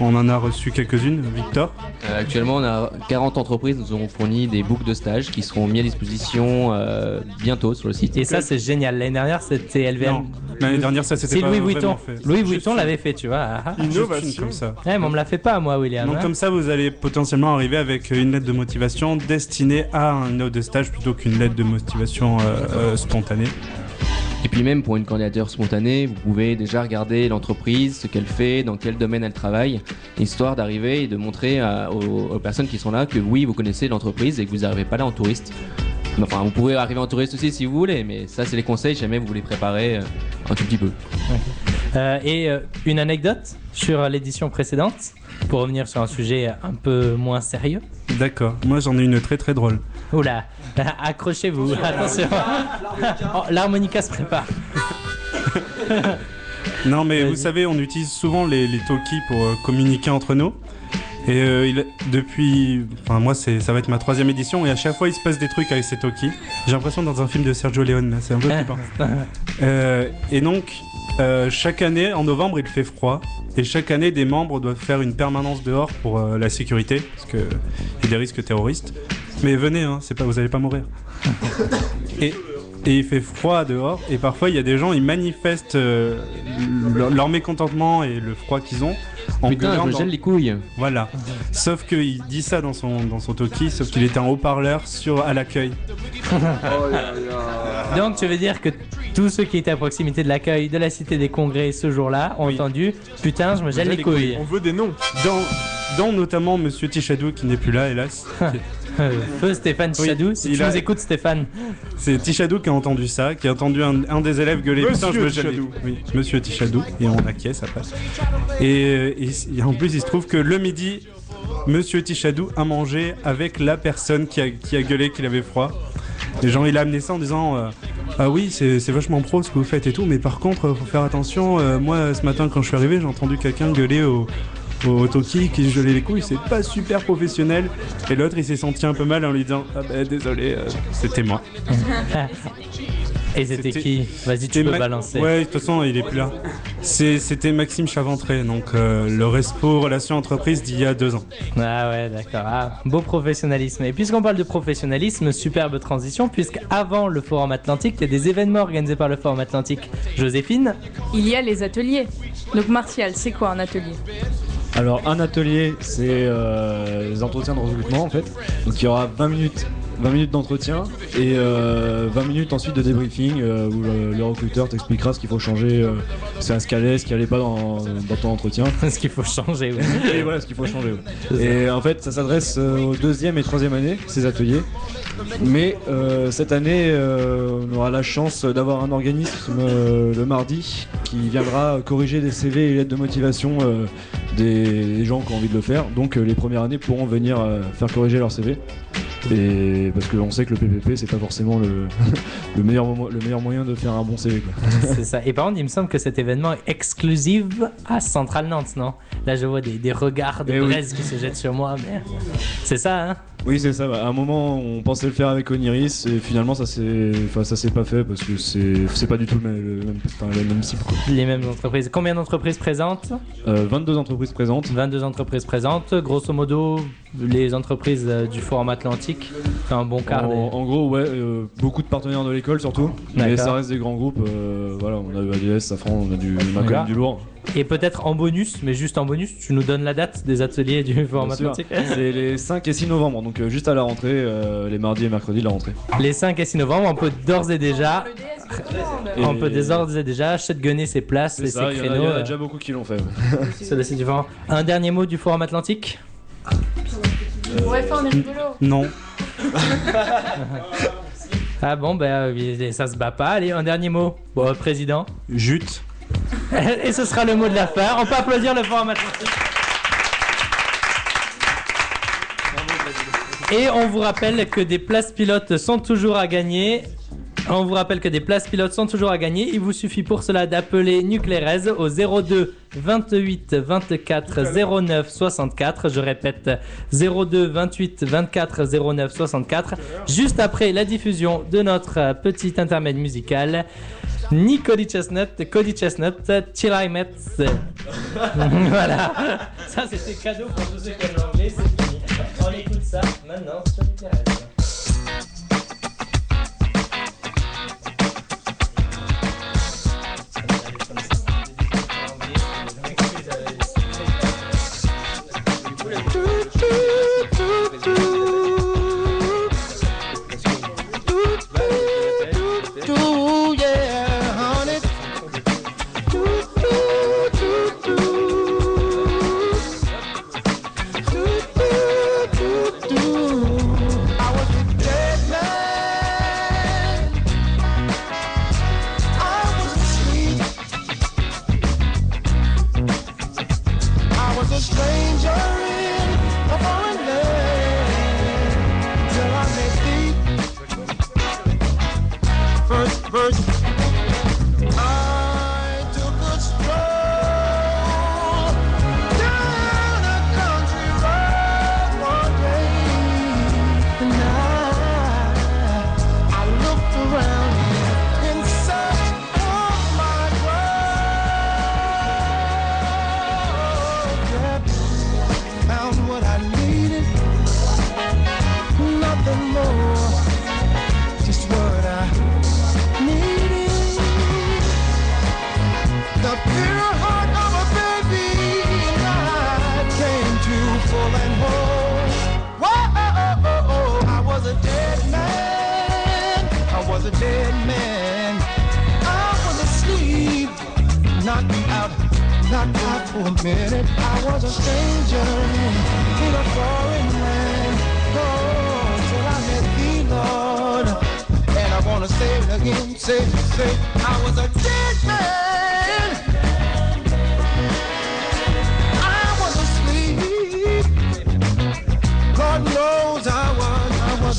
S17: On en a reçu quelques-unes, Victor.
S9: Euh, actuellement, on a 40 entreprises nous ont fourni des books de stage qui seront mis à disposition euh, bientôt sur le site.
S3: Et ça, c'est génial. L'année dernière, c'était LVM.
S17: L'année dernière, ça, c'était
S3: Louis Vuitton.
S17: fait.
S3: Louis Vuitton
S17: une-
S3: l'avait fait, tu vois. Ah, ah.
S6: Innovation.
S17: comme ça.
S3: Ouais, mais on me l'a fait pas, moi, William.
S17: Donc
S3: hein.
S17: comme ça, vous allez potentiellement arriver avec une lettre de motivation destinée à un offre de stage plutôt qu'une lettre de motivation euh, euh, spontanée.
S9: Et puis même pour une candidature spontanée, vous pouvez déjà regarder l'entreprise, ce qu'elle fait, dans quel domaine elle travaille, histoire d'arriver et de montrer à- aux, aux personnes qui sont là que oui, vous connaissez l'entreprise et que vous n'arrivez pas là en touriste. Enfin, vous pourrez arriver en touriste aussi si vous voulez, mais ça c'est les conseils jamais vous voulez préparer euh, un tout petit peu.
S3: Euh, et euh, une anecdote sur l'édition précédente, pour revenir sur un sujet un peu moins sérieux.
S17: D'accord, moi j'en ai une très très drôle.
S3: Oula, accrochez-vous, attention. Oh, L'harmonica se prépare.
S17: Non, mais vous savez, on utilise souvent les, les talkies pour euh, communiquer entre nous. Et euh, il- depuis, enfin moi c'est, ça va être ma troisième édition et à chaque fois il se passe des trucs avec ces talkies. J'ai l'impression dans un film de Sergio Leone, c'est un peu flippant. Euh, et donc euh, chaque année en novembre il fait froid et chaque année des membres doivent faire une permanence dehors pour euh, la sécurité parce que il y a des risques terroristes. Mais venez, hein, c'est pas, vous allez pas mourir. et, et il fait froid dehors et parfois il y a des gens ils manifestent euh, leur, leur mécontentement et le froid qu'ils ont en
S9: Putain,
S17: gueulant
S9: je me
S17: dans-
S9: gèle les couilles.
S17: Voilà. Sauf qu'il dit ça dans son dans son talkie, sauf qu'il était en haut-parleur sur à l'accueil.
S3: Donc tu veux dire que tous ceux qui étaient à proximité de l'accueil de la Cité des Congrès ce jour-là ont entendu Putain, je me gèle les couilles.
S6: On veut des noms.
S17: Dans, dans notamment Monsieur Tichadou qui n'est plus là, hélas.
S3: Feu Stéphane
S17: Oui,
S3: Chadou, si
S17: il
S3: tu
S17: a-
S3: nous écoutes Stéphane.
S17: C'est Tichadou qui a entendu ça, qui a entendu un, un des élèves gueuler
S6: Monsieur
S17: Putain, je me
S6: Tichadou.
S17: Oui, Monsieur Tichadou. Et on acquiesce, ça passe. Et, euh, et- et en plus, il se trouve que le midi, Monsieur Tichadou a mangé avec la personne qui a, qui a gueulé qu'il avait froid. Et genre, il a amené ça en disant euh, Ah oui, c'est c'est vachement pro ce que vous faites et tout, mais par contre, euh, faut faire attention. euh, moi, ce matin, quand je suis arrivé, j'ai entendu quelqu'un gueuler au. Au Toki qui gelait les couilles, c'est pas super professionnel. Et l'autre il s'est senti un peu mal en lui disant Ah bah désolé, euh, c'était moi.
S3: Et c'était qui Vas-y, tu peux
S17: Ma-
S3: balancer.
S17: Ouais, de toute façon, il est plus là. C'est- C'était Maxime Chaventré, donc euh, le Respo Relations Entreprises d'il y a deux ans.
S3: Ah ouais, d'accord. Ah, beau professionnalisme. Et puisqu'on parle de professionnalisme, superbe transition, puisque avant le Forum Atlantique, il y a des événements organisés par le Forum Atlantique. Joséphine
S7: Il y a les ateliers. Donc Martial, c'est quoi un atelier?
S1: Alors, un atelier, c'est euh, les entretiens de recrutement en fait. Donc, il y aura 20 minutes
S18: 20 minutes d'entretien et euh, 20 minutes ensuite de débriefing euh, où le, le recruteur t'expliquera ce qu'il faut changer, euh, c'est ce qui allait, ce qui allait pas dans, dans ton entretien.
S3: ce qu'il faut changer, oui.
S18: et voilà ce qu'il faut changer. Et en fait, ça s'adresse euh, aux deuxième et troisième année, ces ateliers. Mais euh, cette année, euh, on aura la chance d'avoir un organisme euh, le mardi qui viendra corriger les CV et lettres de motivation euh, des, des gens qui ont envie de le faire. Donc euh, les premières années pourront venir euh, faire corriger leur CV. Et parce qu'on sait que le PPP c'est pas forcément le, le, meilleur, mo- le meilleur moyen de faire un bon CV.
S3: C'est ça. Et par contre, il me semble que cet événement est exclusif à Central Nantes, non? Là, je vois des, des regards de
S18: Eh oui.
S3: braise qui se jettent sur moi, mais c'est ça, hein?
S18: Oui, c'est ça. À un moment, on pensait le faire avec Oniris et finalement, ça s'est, enfin, ça s'est pas fait parce que c'est, c'est pas du tout le même, le même, enfin, la même cible. quoi.
S3: Les mêmes entreprises. Combien d'entreprises présentes?
S18: Euh, 22 entreprises présentes.
S3: 22 entreprises présentes. Grosso modo, les entreprises euh, du Forum Atlantique. Fait un bon quart.
S18: En,
S3: des-
S18: en gros, ouais, euh, beaucoup de partenaires de l'école surtout. Mais ça reste des grands groupes. euh, voilà, on a eu ADS, Safran, on a du, du lourd.
S3: Et peut-être en bonus, mais juste en bonus, tu nous donnes la date des ateliers du Forum. Atlantique?
S18: C'est les 5 et 6 novembre, donc euh, juste à la rentrée, euh, les mardis et mercredis de la rentrée.
S3: Les 5 et 6 novembre, on peut d'ores et déjà.
S18: Et-
S3: On peut d'ores et déjà shotgunner ses places
S18: C'est
S3: et
S18: ça,
S3: ses
S18: il y en a-
S3: créneaux.
S18: il y en a déjà beaucoup qui l'ont fait.
S3: Un dernier mot du Forum Atlantique?
S16: Ouais, on est rigolo.
S17: Non.
S3: Ah bon, ben euh, ça se bat pas. Allez, un dernier mot. Bon, président.
S17: Jute.
S3: Et ce sera le mot de la fin. On peut applaudir le Forum. Et on vous rappelle que des places pilotes sont toujours à gagner. On vous rappelle que des places pilotes sont toujours à gagner. Il vous suffit pour cela d'appeler Nuclérez au 02 28 24 09 64. Je répète 02 28 24 09 64. Juste après la diffusion de notre petit intermède musical. Ni Cody Chestnut, Cody Chestnut, Till I voilà. Ça c'était cadeau pour tous ceux qui aiment l'anglais, c'est fini. On écoute ça maintenant sur Nuclérez.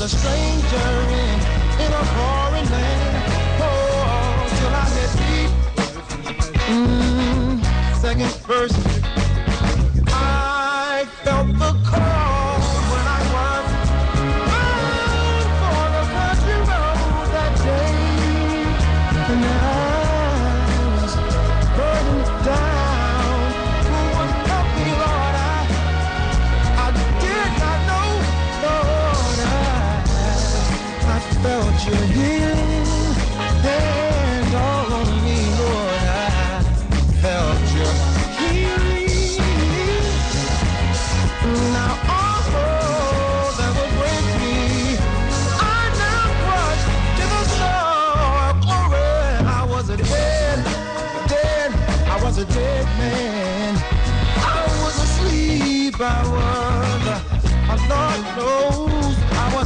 S19: A stranger in, in a foreign land. Oh, till I met thee. Mm, second verse.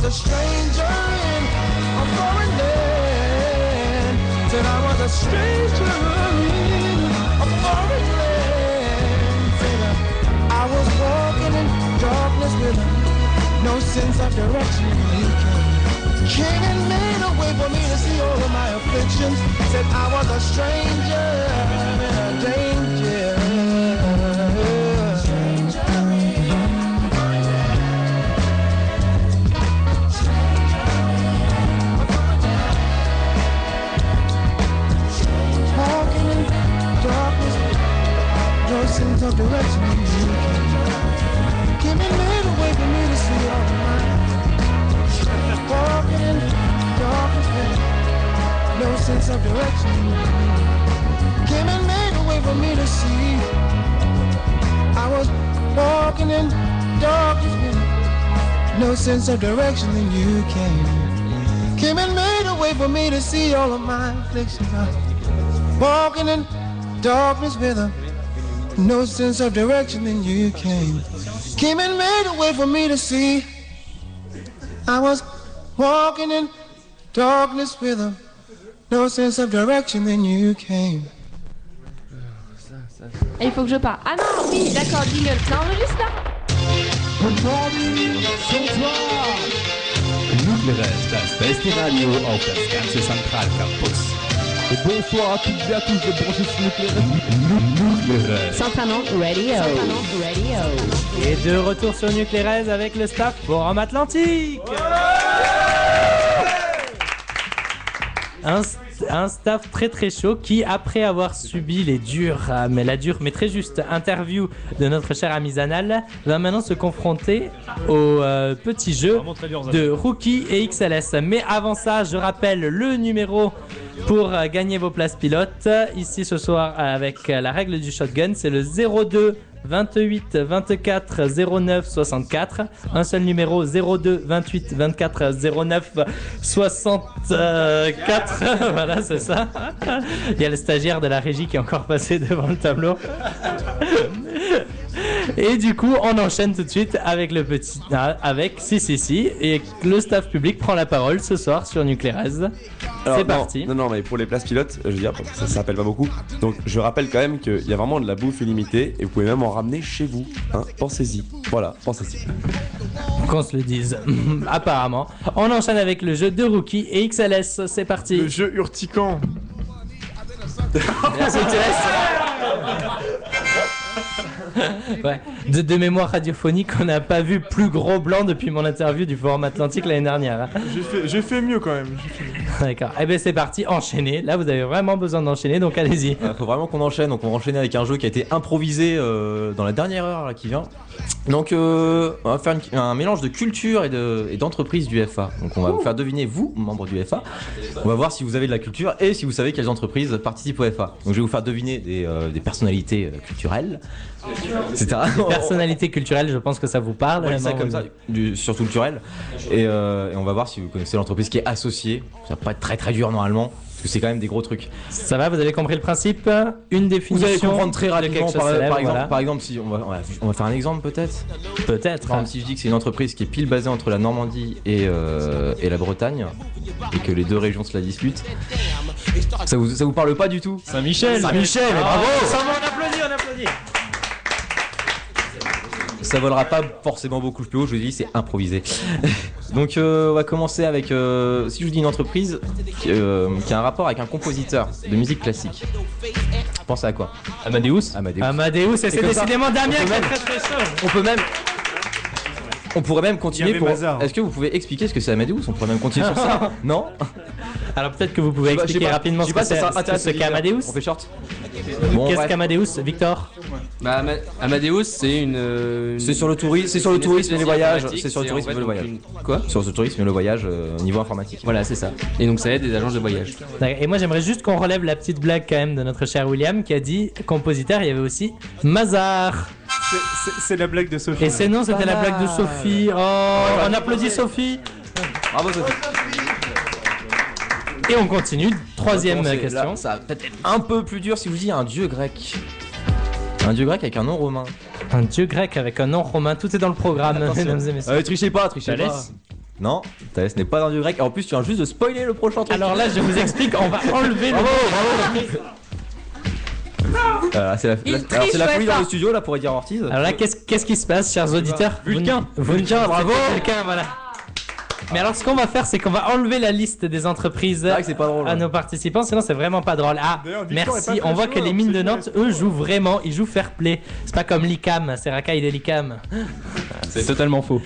S19: a stranger in a foreign land. Said I was a stranger in a foreign land. Said I, I was walking in darkness with no sense of direction. He came, came and made a way for me to see all of my afflictions. Said I was a stranger in a danger. Sense of direction. And made a way for me to see all my walking in darkness with no sense of direction. And made a way for me to see. I was walking in darkness with no sense of direction, then you came. Came and made a way for me to see all of my afflictions. I was walking in darkness with a no sense of direction, then you came. Came and made a way for me to see. I was walking in darkness with a no sense of direction, then you came.
S16: Et il faut que je parle. Ah non, oui, d'accord, jingle. Ça enregistre là
S1: Good morning, Sonntag! Nucleares, das beste Radio auf das ganze Zentralcampus. Et bonsoir à toutes et à tous de brancher sur.
S2: Saint-Amand Radio. Saint-Amand Radio.
S3: Et de retour sur Nuclérez avec le staff Forum Atlantique un, un staff très très chaud qui, après avoir subi les dures, euh, mais la dure mais très juste interview de notre cher ami Zanal, va maintenant se confronter au euh, petit jeu de Rookie et XLS. Mais avant ça, je rappelle le numéro pour euh, gagner vos places pilotes. Ici ce soir avec euh, la règle du shotgun, c'est le 02 28 24 09 64. Un seul numéro 02 28 24 09 64. voilà, c'est ça. Il y a le stagiaire de la régie qui est encore passé devant le tableau. Et du coup, on enchaîne tout de suite avec le petit, ah, avec si si si, et le staff public prend la parole ce soir sur Nuclérez.
S8: Alors,
S3: C'est
S8: non,
S3: parti.
S8: Non, non, mais pour les places pilotes, je veux dire, parce que ça s'appelle pas beaucoup. Donc, je rappelle quand même qu'il y a vraiment de la bouffe illimitée et vous pouvez même en ramener chez vous. Hein. Pensez-y. Voilà, pensez-y.
S3: Qu'on se le dise, apparemment. On enchaîne avec le jeu de rookie et XLS, c'est parti. Le
S6: jeu urticant.
S3: Merci XLS. Ouais. de, de mémoire radiophonique, on n'a pas vu plus gros blanc depuis mon interview du Forum Atlantique l'année dernière. hein.
S6: J'ai fait, mieux quand même. j'ai fait mieux.
S3: D'accord. Eh ben c'est parti, enchaînez. Là, vous avez vraiment besoin d'enchaîner, donc allez-y.
S15: Il faut vraiment qu'on enchaîne, donc on va enchaîner avec un jeu qui a été improvisé euh, dans la dernière heure là, qui vient. Donc euh, on va faire une- un mélange de culture et de- et d'entreprise du FA. Donc on va vous faire deviner, vous, membres du FA, on va voir si vous avez de la culture et si vous savez quelles entreprises participent au FA. Donc je vais vous faire deviner des, euh, des personnalités euh, culturelles, etc.
S3: Les personnalités culturelles, je pense que ça vous parle.
S15: On dire ça comme ça, du, surtout culturel. Et, euh, et on va voir si vous connaissez l'entreprise qui est associée. Pas être très très dur normalement, parce que c'est quand même des gros trucs.
S3: Ça va, vous avez compris le principe? Une définition.
S15: Vous allez comprendre très
S3: de
S15: rapidement par,
S3: célèbre,
S15: par exemple,
S3: voilà.
S15: par exemple, si on va, on va, on va faire un exemple peut-être?
S3: Peut-être.
S15: Par exemple, si je dis que c'est une entreprise qui est pile basée entre la Normandie et, euh, et la Bretagne, et que les deux régions se la disputent, ça vous, ça vous parle pas du tout?
S3: Saint-Michel
S15: Saint-Michel, mais bravo
S3: On applaudit, on applaudit
S15: Ça volera pas forcément beaucoup plus haut, je vous dis, c'est improvisé. Donc euh, on va commencer avec, euh, si je vous dis une entreprise qui, euh, qui a un rapport avec un compositeur de musique classique. Pensez à quoi?
S3: Amadeus
S15: Amadeus.
S3: Amadeus, et c'est décidément Damien qui est très très chaud.
S15: On peut même... On pourrait même continuer pour... Est-ce que vous pouvez expliquer ce que c'est Amadeus? On pourrait même continuer sur ça Non?
S3: Alors peut-être que vous pouvez expliquer
S15: pas,
S3: rapidement
S15: je
S3: ce que c'est. Amadeus.
S15: On fait short Bon,
S3: Qu'est-ce qu'Amadeus, Victor
S9: Bah, Ama- Amadeus, c'est une.
S15: C'est sur le tourisme, c'est sur le tourisme et voyages.
S9: d'informatique,
S15: C'est sur le tourisme et le voyage.
S9: Quoi
S15: Sur le tourisme et le voyage euh, au niveau informatique.
S9: Voilà, c'est ça. Et donc ça aide les agences de voyage.
S3: Et moi j'aimerais juste qu'on relève la petite blague quand même de notre cher William qui a dit compositeur, il y avait aussi Mazar.
S17: C'est- c'est- C'est la blague de Sophie.
S3: Et c'est non, c'était la blague de Sophie. Oh, on applaudit Sophie.
S15: Bravo Sophie.
S3: Et on continue. Troisième
S15: On
S3: question.
S15: Là, ça va peut-être être un peu plus dur si vous dis un dieu grec. Un dieu grec avec un nom romain.
S3: Un dieu grec avec un nom romain, tout est dans le programme, mesdames et messieurs.
S15: Euh, trichez pas, trichez pas. Non, Thalès n'est pas dans du grec. Et en plus, tu viens juste de spoiler le prochain truc.
S3: Alors là, je vous explique, on va enlever le.
S15: Euh, c'est la,
S3: Il
S15: la-
S3: triche,
S15: alors, c'est la folie dans le studio là pour dire Ortiz.
S3: Alors là, qu'est-ce qu'est-ce qui se passe, chers auditeurs?
S15: Vulcain. Vulcain, bravo.
S3: Vulcain, voilà. Mais alors, ce qu'on va faire, c'est qu'on va enlever la liste des entreprises à nos participants, sinon c'est vraiment pas drôle. Ah,
S20: pas
S3: merci. On voit que les
S20: alors,
S3: mines de Nantes, eux, jouent vraiment, ils jouent fair play. C'est pas comme l'ICAM, c'est Rakai de l'ICAM.
S10: C'est totalement faux.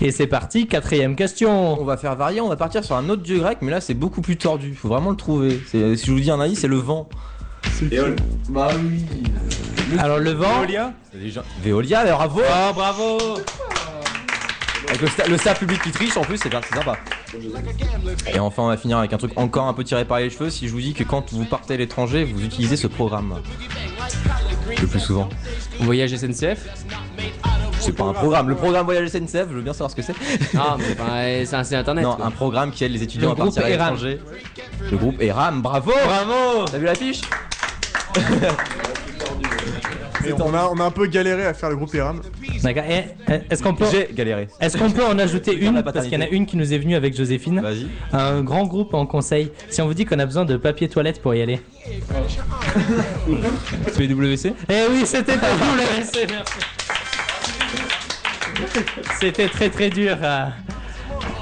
S3: Et c'est parti, quatrième question.
S15: On va faire varier, on va partir sur un autre dieu grec, mais là c'est beaucoup plus tordu. Faut vraiment le trouver. Si je vous dis un indice, c'est le vent. Bah oui.
S3: Alors le vent.
S15: Veolia Veolia, bravo
S3: Oh, bravo
S15: Avec le, sta- le staff public qui triche en plus, c'est bien, c'est sympa. Et enfin, on va finir avec un truc encore un peu tiré par les cheveux. Si je vous dis que quand vous partez à l'étranger, vous utilisez ce programme. Le plus souvent.
S9: Voyage SNCF
S15: C'est pas un programme. Le programme Voyage SNCF, je veux bien savoir ce que c'est.
S9: Ah, mais enfin, c'est un site internet.
S15: Non,
S9: quoi.
S15: un programme qui aide les étudiants
S9: Le
S15: à partir à l'étranger. Le groupe ERAM, bravo
S3: Bravo
S15: T'as vu l'affiche?
S20: Et on, a, on a un peu galéré à faire le groupe ERAM.
S3: D'accord. Et, Est-ce qu'on peut.
S15: J'ai galéré.
S3: Est-ce qu'on peut en ajouter une Parce qu'il y en a une qui nous est venue avec Joséphine.
S15: Vas-y.
S3: Un grand groupe en conseil. Si on vous dit qu'on a besoin de papier toilette pour y aller.
S10: PWC
S3: Eh oui, c'était pas WC, merci. C'était très très dur. euh.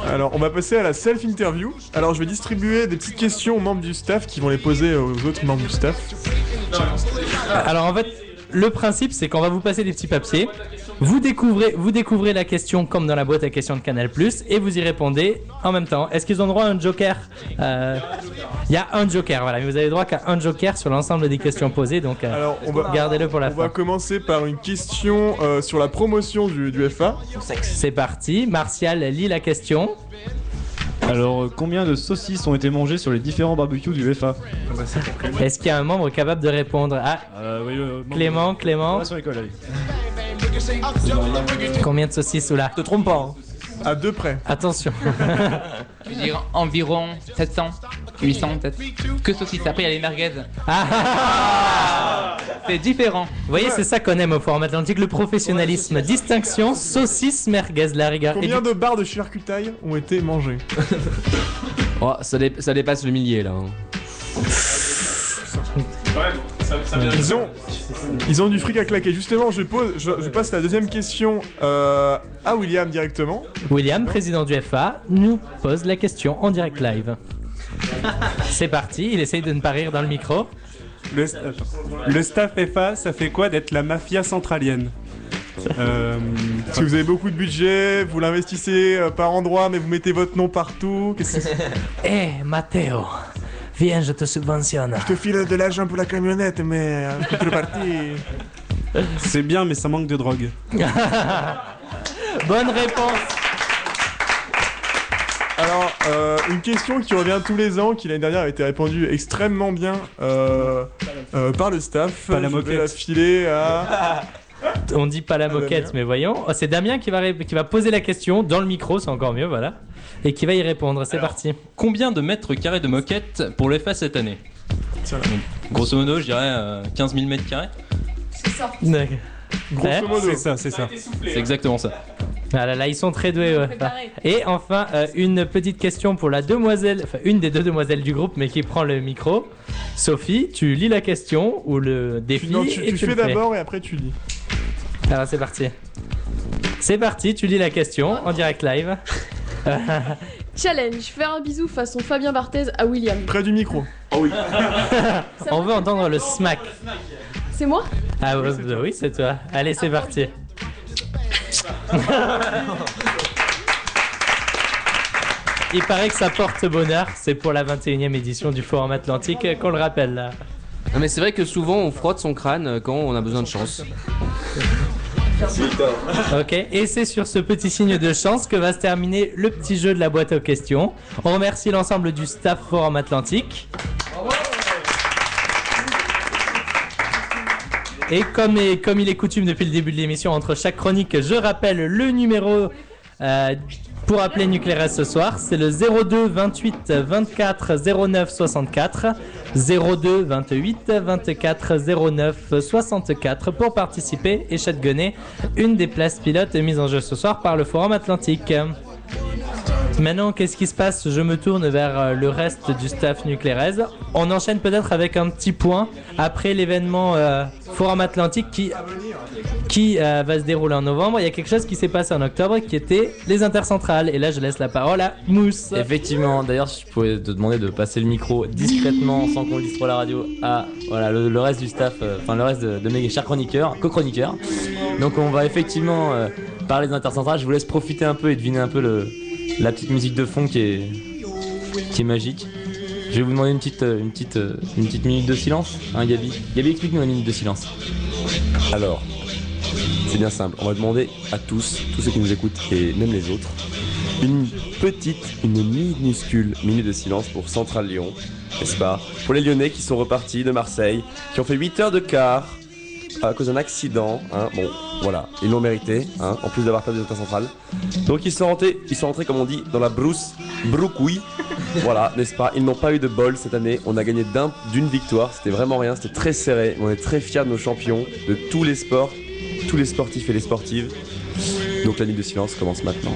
S20: Alors, on va passer à la self-interview. Alors, je vais distribuer des petites questions aux membres du staff qui vont les poser aux autres membres du staff.
S3: Alors en fait, le principe c'est qu'on va vous passer des petits papiers. Vous découvrez, vous découvrez la question comme dans la boîte à questions de Canal et vous y répondez en même temps. Est-ce qu'ils ont droit à un joker? Euh, Il y a un joker, voilà. Mais vous avez droit qu'à un joker sur l'ensemble des questions posées, donc euh,
S20: Alors, on va,
S3: gardez-le pour la
S20: on va
S3: fin.
S20: commencer par une question euh, sur la promotion du, du FA.
S3: C'est parti. Martial lit la question.
S18: Alors, euh, combien de saucisses ont été mangées sur les différents barbecues du FA
S3: Est-ce qu'il y a un membre capable de répondre Ah,
S18: Euh,
S3: Clément, Clément.
S18: Relation école, allez.
S3: Combien de saucisses ou là
S15: Te trompe pas. hein.
S20: À deux près.
S3: Attention.
S14: Je veux dire environ 700, 800 peut-être. Que saucisses. Après, il y a les merguez.
S3: Ah
S14: C'est différent.
S3: Vous voyez, c'est ça qu'on aime au Forum Atlantique, le professionnalisme. Distinction, saucisse, merguez, la rigueur. Et
S20: Combien
S3: du-
S20: de barres de charcutaille ont été mangées?
S9: Oh, ça, dé- ça dépasse le millier là. hein.
S20: Ils ont, ils ont du fric à claquer. Justement, je, pose, je, je passe la deuxième question euh, à William directement.
S3: William, président du FA, nous pose la question en direct live. C'est parti, il essaye de ne pas rire dans le micro.
S17: Le, le staff FA, ça fait quoi d'être la mafia centralienne Euh,
S20: Si vous avez beaucoup de budget, vous l'investissez euh, par endroit, mais vous mettez votre nom partout. Qu'est-ce que c'est
S3: Eh, Matteo, viens, je te subventionne.
S20: Je te file de l'argent pour la camionnette, mais en contrepartie.
S17: C'est bien, mais ça manque de drogue.
S3: Bonne réponse.
S20: Alors, euh, une question qui revient tous les ans, qui l'année dernière a été répondue extrêmement bien euh, euh, par le staff.
S17: Pas la
S20: Je vais
S17: moquette.
S20: la filer à.
S3: On dit pas la moquette, mais voyons. Oh, c'est Damien qui va, ré- qui va poser la question dans le micro, c'est encore mieux, voilà. Et qui va y répondre, c'est parti.
S10: Combien de mètres carrés de moquette pour l'EFA cette année Grosso modo, je dirais euh, 15 000 mètres carrés.
S7: C'est ça.
S3: D'accord.
S20: Grosso modo.
S17: C'est ça, c'est ça.
S10: C'est exactement ça.
S3: Ah là là, ils sont très doués. ouais. Et enfin, euh, une petite question pour la demoiselle, enfin une des deux demoiselles du groupe, mais qui prend le micro. Sophie, tu lis la question ou le défi
S20: Non, tu,
S3: et
S20: tu
S3: tu
S20: fais
S3: le fais.
S20: d'abord et après tu lis.
S3: Alors c'est parti. C'est parti, tu lis la question en direct live.
S21: Challenge, faire un bisou façon Fabien Barthez à William.
S20: Près du micro.
S22: Oh oui.
S3: On veut entendre le smack.
S21: C'est moi
S3: Ah bah oui, c'est toi. Allez, c'est parti. Il paraît que ça porte bonheur, c'est pour la 21e édition du Forum Atlantique qu'on le rappelle là.
S9: Ah, mais c'est vrai que souvent on frotte son crâne euh, quand on a besoin de chance.
S3: Ok, et c'est sur ce petit signe de chance que va se terminer le petit jeu de la boîte aux questions. On remercie l'ensemble du staff Forum Atlantique. Et comme, est- comme il est coutume depuis le début de l'émission, entre chaque chronique, je rappelle le numéro euh, pour appeler Nucléaire ce soir. C'est le 02 28 24 09 64. 02 28 24 09 64 pour participer et shotgunner une des places pilotes mises en jeu ce soir par le Forum Atlantique. Maintenant, qu'est-ce qui se passe? Je me tourne vers euh, le reste du staff nucléaise. On enchaîne peut-être avec un petit point après l'événement euh, Forum Atlantique qui, qui euh, va se dérouler en novembre. Il y a quelque chose qui s'est passé en octobre qui était les intercentrales. Et là, je laisse la parole à Mousse.
S23: Effectivement, d'ailleurs, je pourrais te demander de passer le micro discrètement, sans qu'on le dise trop à la radio, à voilà, le, le reste du staff, euh, enfin le reste de, de mes chers chroniqueurs, co-chroniqueurs. Donc on va effectivement euh, parler des intercentrales. Je vous laisse profiter un peu et deviner un peu le, la petite musique de fond qui est, qui est magique. Je vais vous demander une petite, une petite, une petite minute de silence, hein Gabi? Gabi, explique-nous la minute de silence.
S8: Alors, c'est bien simple. On va demander à tous, tous ceux qui nous écoutent et même les autres, une petite, une minuscule minute de silence pour Central Lyon, n'est-ce pas? Pour les Lyonnais qui sont repartis de Marseille, qui ont fait 8 heures de car à cause d'un accident. Hein. Bon, voilà, ils l'ont mérité, hein, en plus d'avoir perdu Central. Donc ils sont rentrés, ils sont rentrés comme on dit dans la brousse, broucouille. voilà, n'est-ce pas? Ils n'ont pas eu de bol cette année. On a gagné d'un- d'une victoire. C'était vraiment rien. C'était très serré. On est très fiers de nos champions, de tous les sports, tous les sportifs et les sportives. Donc la nuit de silence commence maintenant.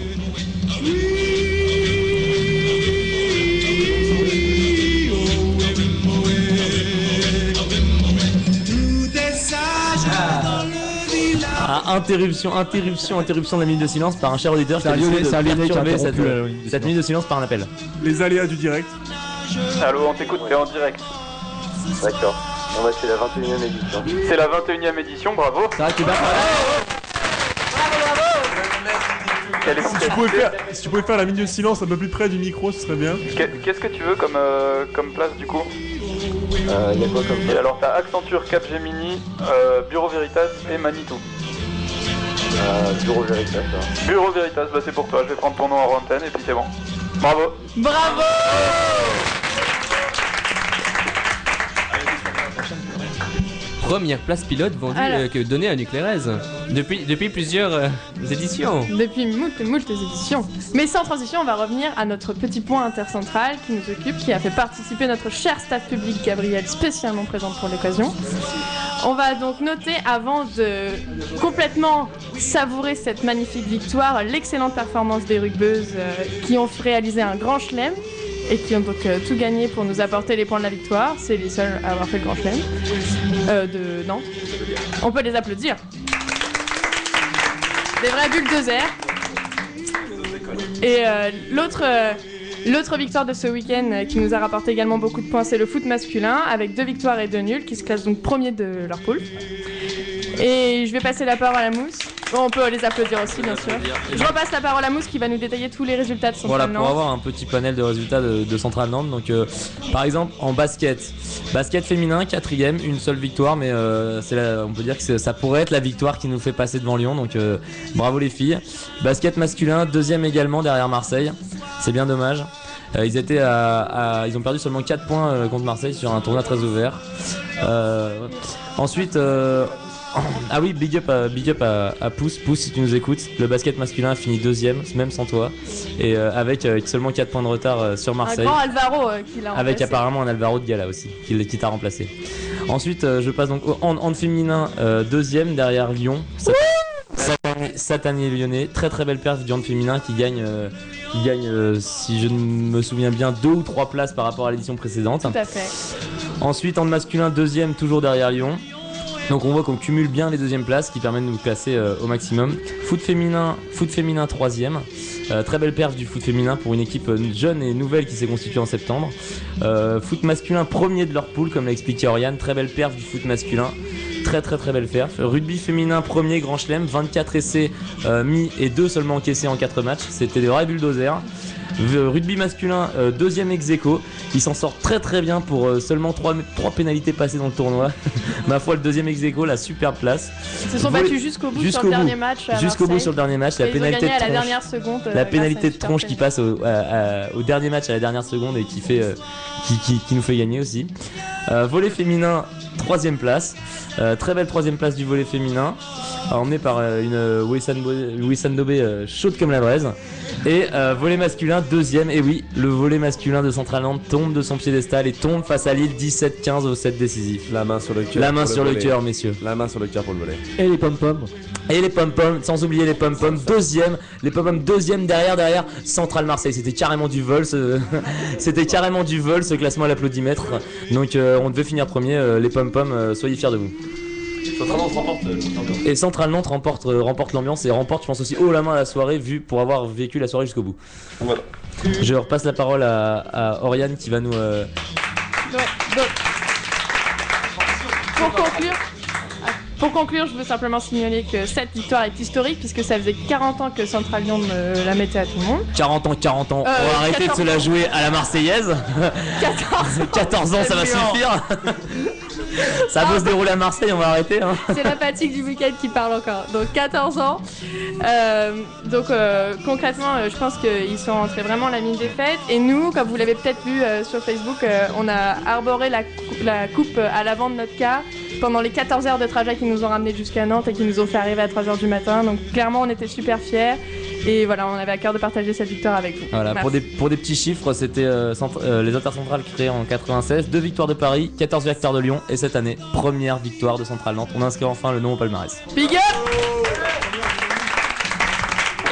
S23: Ah, interruption, interruption, interruption de la minute de silence par un cher auditeur
S18: C'est un
S23: qui a décidé de
S18: c'est un Lyonnais qui a
S23: perturber cette,
S18: la minute de
S23: cette minute de silence par un appel.
S20: Les aléas du direct.
S12: Allô, on t'écoute, t'es en direct.
S24: D'accord. On va c'est la 21ème édition.
S12: C'est la 21ème édition, bravo.
S23: C'est vrai que
S12: Quelle
S20: Si tu, pouvais faire, si tu pouvais faire la minute de silence un peu plus près du micro, ce serait bien.
S12: Qu'est- Qu'est-ce que tu veux comme, euh, comme place du coup?
S24: Euh, y a quoi comme
S12: Et alors t'as Accenture, Capgemini, euh, Bureau Veritas et Manitou.
S24: Euh, Bureau Veritas. hein.
S12: Bureau Veritas, bah c'est pour toi, je vais prendre ton nom en antenne et puis c'est bon. Bravo
S25: Bravo
S9: Première place pilote vendue
S16: Alors.
S9: euh, que donnée à Nuclérez. Depuis, depuis plusieurs euh, éditions.
S16: Depuis moult moult éditions. Mais sans transition, on va revenir à notre petit point intercentral qui nous occupe, qui a fait participer notre cher staff public Gabriel, spécialement présente pour l'occasion. On va donc noter, avant de complètement savourer cette magnifique victoire, l'excellente performance des rugbeuses euh, qui ont réalisé un grand chelem et qui ont donc euh, tout gagné pour nous apporter les points de la victoire. C'est les seuls à avoir fait le grand chelem euh, de Nantes. On peut les applaudir. Des vrais bulldozers. Et euh, l'autre euh, l'autre victoire de ce week-end euh, qui nous a rapporté également beaucoup de points, c'est le foot masculin, avec deux victoires et deux nuls, qui se classent donc premier de leur poule. Et je vais passer la parole à Mousse. Bon, on peut les applaudir aussi, bien sûr. Je repasse la parole à Mousse qui va nous détailler tous les résultats de son
S23: Voilà,
S16: Central
S23: pour
S16: Nantes.
S23: avoir un petit panel de résultats de, de Central Nantes. Donc, euh, par exemple, en basket, basket féminin, quatrième, une seule victoire, mais euh, la- on peut dire que ça pourrait être la victoire qui nous fait passer devant Lyon. Donc, euh, bravo les filles. Basket masculin, deuxième également derrière Marseille. C'est bien dommage. Euh, ils étaient à, à- ils ont perdu seulement 4 points euh, contre Marseille sur un tournoi très ouvert. Euh, ensuite. Ah oui, big up à, big up à, à Pouce. Pouce, si tu nous écoutes, le basket masculin a fini deuxième, même sans toi, et euh, avec euh, seulement 4 points de retard euh, sur
S16: Un
S23: Marseille.
S16: grand Alvaro qui l'a
S23: Avec
S16: remplacé.
S23: apparemment un Alvaro de Gala aussi, qui, qui t'a remplacé. Ensuite, je passe donc au hand, hand féminin, deuxième derrière Lyon. Sat- Satanier, Satanier lyonnais, très très belle perf du hand féminin qui gagne, qui gagne si je ne me souviens bien, deux ou trois places par rapport à l'édition précédente.
S16: Tout à fait.
S23: Ensuite, en masculin, deuxième, toujours derrière Lyon. Donc on voit qu'on cumule bien les deuxièmes places qui permettent de nous classer euh, au maximum. Foot féminin, foot féminin troisième. Euh, très belle perf du foot féminin pour une équipe euh, jeune et nouvelle qui s'est constituée en septembre. Foot masculin premier de leur poule comme l'a expliqué Oriane. Très belle perf du foot masculin. Très très très belle perf. Rugby féminin premier grand chelem. 24 essais mis et 2 seulement encaissés en 4 matchs. C'était des vrais bulldozers. Euh, Rugby masculin, euh, deuxième ex aequo. Il s'en sort très très bien pour euh, seulement 3, pénalités passées dans le tournoi. Ma foi, le deuxième ex aequo, la superbe place.
S16: Ils se sont battus jusqu'au bout sur le dernier match
S23: Jusqu'au bout sur le dernier match. La pénalité de
S16: à la
S23: tronche.
S16: dernière seconde,
S23: La pénalité de
S16: super
S23: tronche qui passe au, à- à- au dernier match à la dernière seconde et qui, fait, euh, qui, qui- qui nous fait gagner aussi. Euh, volet féminin, troisième place. Euh, très belle troisième place du volet féminin. Emmené par euh, une euh, Bo- Wissam Dobé euh, chaude comme la braise. Et euh, volet masculin, deuxième. Et oui, le volet masculin de Centraland tombe de son piédestal et tombe face à Lille 17-15 au set décisif.
S8: La main sur le cœur.
S23: La main sur le cœur, messieurs.
S8: La main sur le cœur pour le volet.
S15: Et les pom-pom.
S23: Et les pom-pom, sans oublier les pom-pom, deuxième. Les pom-pom, deuxième derrière, derrière Central Marseille. C'était carrément du vol. ce- C'était carrément du vol ce classement à l'applaudimètre. Donc euh, on devait finir premier. euh, les pom-pom, euh, soyez fiers de vous. Et Central Nantes remporte, euh, remporte l'ambiance et remporte, je pense aussi, haut la main à la soirée, vu pour avoir vécu la soirée jusqu'au bout. Je repasse la parole à, à Oriane qui va nous. euh,
S16: Ouais, donc, pour conclure, pour conclure, je veux simplement signaler que cette victoire est historique puisque ça faisait 40 ans que Central Lyon me la mettait à tout le monde.
S23: 40 ans, 40 ans. on
S16: Euh,
S23: va arrêter de
S16: 14
S23: se la jouer à la Marseillaise.
S16: 14
S23: 14 ans, ça va suffire. ça va se dérouler à Marseille, on va arrêter. Hein.
S16: C'est la fatigue du week-end qui parle encore. Donc 14 ans. Euh, donc euh, concrètement, euh, je pense qu'ils sont rentrés vraiment la mine des fêtes. Et nous, comme vous l'avez peut-être vu sur Facebook, on a arboré la, cou- la coupe à l'avant de notre car pendant les 14 heures de trajet qui nous ont ramenés jusqu'à Nantes et qui nous ont fait arriver à 3h du matin. Donc clairement, on était super fiers. Et voilà, on avait à cœur de partager cette victoire avec vous.
S23: Voilà, pour des, pour des petits chiffres, c'était euh, euh, les intercentrales créées en 96, deux victoires de Paris, 14 victoires de Lyon, et cette année, première victoire de Central Nantes. On inscrit enfin le nom au palmarès.
S16: Big up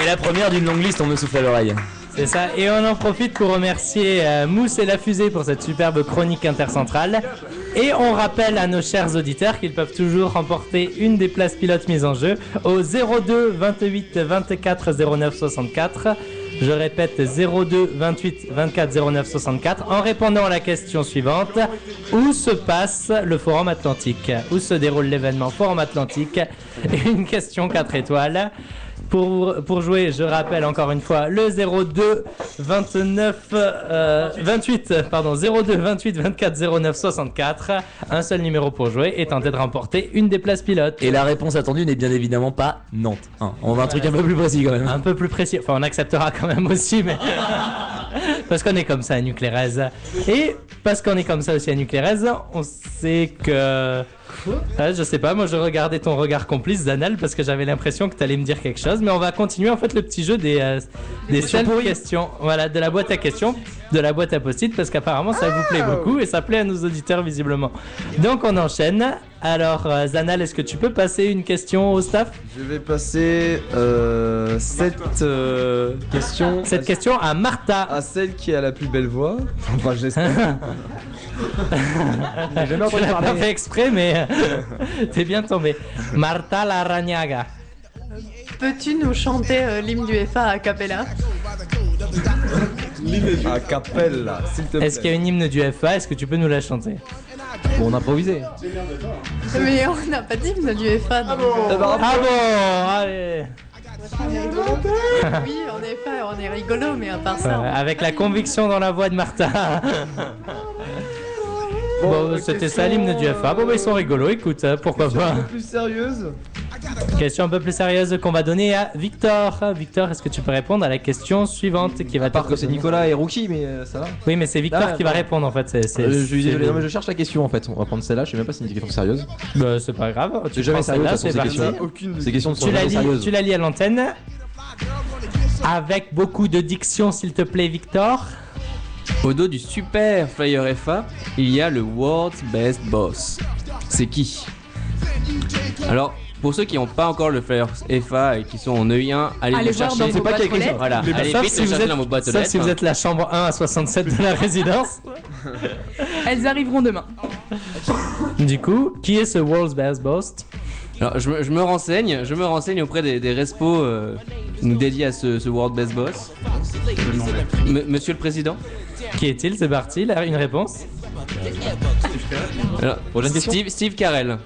S23: Et la première d'une longue liste, on me souffle à l'oreille.
S3: C'est ça, et on en profite pour remercier euh, Mousse et la Fusée pour cette superbe chronique intercentrale. Et on rappelle à nos chers auditeurs qu'ils peuvent toujours remporter une des places pilotes mises en jeu au 02 28 24 09 64. Je répète 02 28 24 09 64 en répondant à la question suivante Où se passe le Forum Atlantique? Où se déroule l'événement Forum Atlantique? Une question 4 étoiles. Pour, pour jouer, je rappelle encore une fois le 02 29 euh, 28 pardon 02 28 24 09 64. Un seul numéro pour jouer et tenter de remporter une des places pilotes.
S23: Et la réponse attendue n'est bien évidemment pas Nantes. hein. On va un truc un peu plus précis quand même.
S3: Un peu plus précis. Enfin, on acceptera quand même aussi, mais. parce qu'on est comme ça à Nuclérez. Et parce qu'on est comme ça aussi à Nuclérez, on sait que. Ouais, je sais pas, moi je regardais ton regard complice, Zanal, parce que j'avais l'impression que t'allais me dire quelque chose. Mais on va continuer en fait le petit jeu des, euh, des
S23: questions.
S3: Voilà, de la boîte à questions, de la boîte à post-it, parce qu'apparemment ça vous plaît beaucoup et ça plaît à nos auditeurs visiblement. Donc on enchaîne. Alors, euh, Zanal, est-ce que tu peux passer une question au staff?
S11: Je vais passer euh, cette euh, question.
S3: Cette question à Martha.
S11: À celle qui a la plus belle voix. Enfin, j'espère.
S3: Entendu parler. pas fait exprès, mais t'es bien tombé. Marta Larrañaga.
S7: Peux-tu nous chanter euh, l'hymne du FA à Capella
S11: À Capella, s'il te plaît.
S3: Est-ce qu'il y a une hymne du FA Est-ce que tu peux nous la chanter?
S15: Bon, on improvisait.
S7: Mais on n'a pas d'hymne du FA. donc, euh,
S3: Ah bon Allez
S7: on est. Oui, effet, on est rigolo, mais à part ça.
S3: Ouais, Avec la conviction dans la voix de Martha. Bon, c'était ça l'hymne du FA. Bon, bah, ils sont rigolos, écoute, hein, pourquoi
S11: Un
S3: pas.
S11: peu plus sérieuse.
S3: Question un peu plus sérieuse qu'on va donner à Victor. Victor, est-ce que tu peux répondre à la question suivante qui va
S15: part que c'est Nicolas et Rookie, mais euh, ça va.
S3: Oui, mais c'est Victor
S15: Ah,
S3: qui va répondre en fait. c'est- c'est-
S15: Euh, je suis
S3: c'est-
S15: désolé, non, mais je cherche la question en fait. On va prendre celle-là. Je sais même pas si c'est une question sérieuse.
S3: Bah, c'est pas grave. Tu
S15: jamais
S3: prends
S15: sérieux, de
S3: celle-là,
S15: toute façon,
S3: c'est
S15: ces
S3: parti.
S15: questions.
S11: Aucune
S15: Ces questions ne sont
S3: Tu la,
S15: jamais
S3: lis,
S15: sérieuses.
S3: tu la lis à l'antenne. Avec beaucoup de diction, s'il te plaît, Victor.
S9: Au dos du super Flyer FA, il y a le World's Best Boss. C'est qui? Alors, pour ceux qui n'ont pas encore le Flyer FA et qui sont en E1, allez,
S3: Allez
S9: le
S3: voir
S9: chercher.
S3: dans vos boîtes aux lettres.
S9: Voilà,
S3: Mais
S9: allez vite
S3: si
S9: le
S3: vous
S9: chercher
S3: êtes-
S9: dans vos boîtes aux
S3: sauf
S9: lettres.
S3: si vous êtes la chambre 1 à 67 de la résidence.
S7: Elles arriveront demain.
S3: Du coup, qui est ce World's Best Boss?
S9: Alors, je me, je me renseigne, je me renseigne auprès des, des respos euh, nous dédiés à ce, ce World Best Boss. M- Monsieur le Président
S3: Qui est-il? C'est parti, là, une réponse
S9: Alors. Steve, Steve Carell.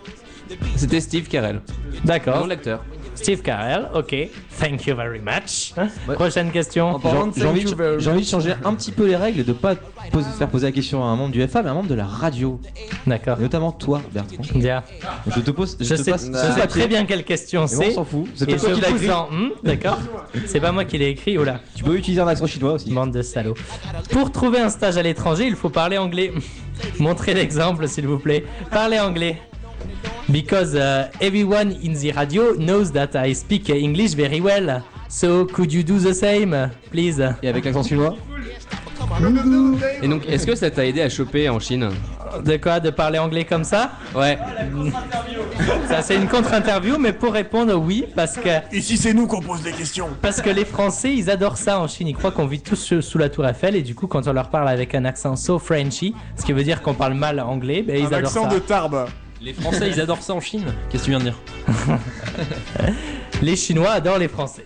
S9: C'était Steve Carell.
S3: D'accord.
S9: Nom de l'acteur.
S3: Steve Carell, ok. Thank you very much. Prochaine question.
S15: J'ai envie, de- j'ai envie de changer un petit peu les règles et de pas poser- faire poser la question à un membre du FA, mais à un membre de la radio.
S3: D'accord.
S15: Notamment toi, Bertrand.
S3: Bien.
S15: Je te pose.
S3: Je,
S15: te
S3: sais,
S15: passe
S3: je
S15: ce
S3: sais
S15: papier.
S3: très bien quelle question c'est.
S15: on s'en fout. C'est pas toi
S3: je
S15: qui l'as écrit.
S3: Hmm, D'accord. C'est pas moi qui l'ai écrit, oula.
S15: Tu peux utiliser un accent chinois aussi.
S3: Bande de salauds. Pour trouver un stage à l'étranger, il faut parler anglais. Montrez l'exemple, s'il vous plaît. Parlez anglais. Because uh, everyone in the radio knows that I speak English very well. So, could you do the same, please?
S15: Et avec l'accent chinois
S9: Et donc, est-ce que ça t'a aidé à choper en Chine
S3: De quoi De parler anglais comme ça
S9: Ouais.
S3: Ça, c'est une contre-interview, mais pour répondre, oui, parce que.
S19: Ici, c'est nous qu'on pose des questions.
S3: Parce que les Français, ils adorent ça en Chine. Ils croient qu'on vit tous sous- la Tour Eiffel, et du coup, quand on leur parle avec un accent so Frenchy, ce qui veut dire qu'on parle mal anglais, ben, ils
S19: Un
S3: adorent
S19: accent
S3: ça.
S19: de Tarbes.
S10: Les Français, ils adorent ça en Chine. Qu'est-ce que tu viens de dire
S3: Les Chinois adorent les Français.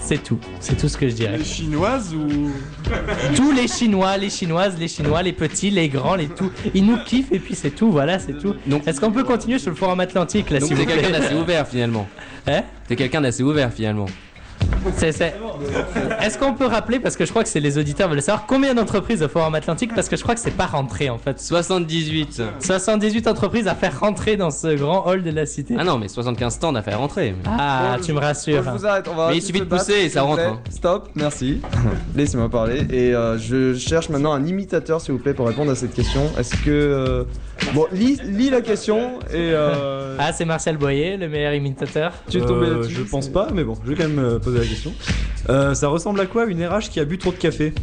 S3: C'est tout. C'est tout ce que je dirais.
S19: Les chinoises ou.
S3: Tous les Chinois, les Chinoises, les Chinois, les petits, les grands, les tout. Ils nous kiffent et puis c'est tout, voilà, c'est tout. Est-ce qu'on peut continuer sur le forum atlantique là,
S9: Donc, t'es
S3: plaît
S9: quelqu'un d'assez ouvert finalement.
S3: Hein
S9: T'es quelqu'un d'assez ouvert finalement.
S3: C'est- c'est- Est-ce qu'on peut rappeler, parce que je crois que c'est les auditeurs veulent savoir, combien d'entreprises au Forum Atlantique Parce que je crois que c'est pas rentré en fait.
S9: 78.
S3: 78 entreprises à faire rentrer dans ce grand hall de la cité.
S9: Ah non, mais 75 stands à faire rentrer.
S3: Ah, tu me rassures.
S11: Je vous arrête, on va
S9: Mais il suffit de pousser et ça rentre, hein.
S11: Stop, merci. Laissez-moi parler. Et euh, je cherche maintenant un imitateur, s'il vous plaît, pour répondre à cette question. Est-ce que. euh, Bon, lis, lis la question et. euh,
S3: Ah, c'est Marcel Boyer, le meilleur imitateur.
S11: Tu es tombé
S18: Euh,
S11: là-dessus,
S18: Je pense pas, mais bon, je vais quand même euh, poser la question. Euh, ça ressemble à quoi une RH qui a bu trop de café?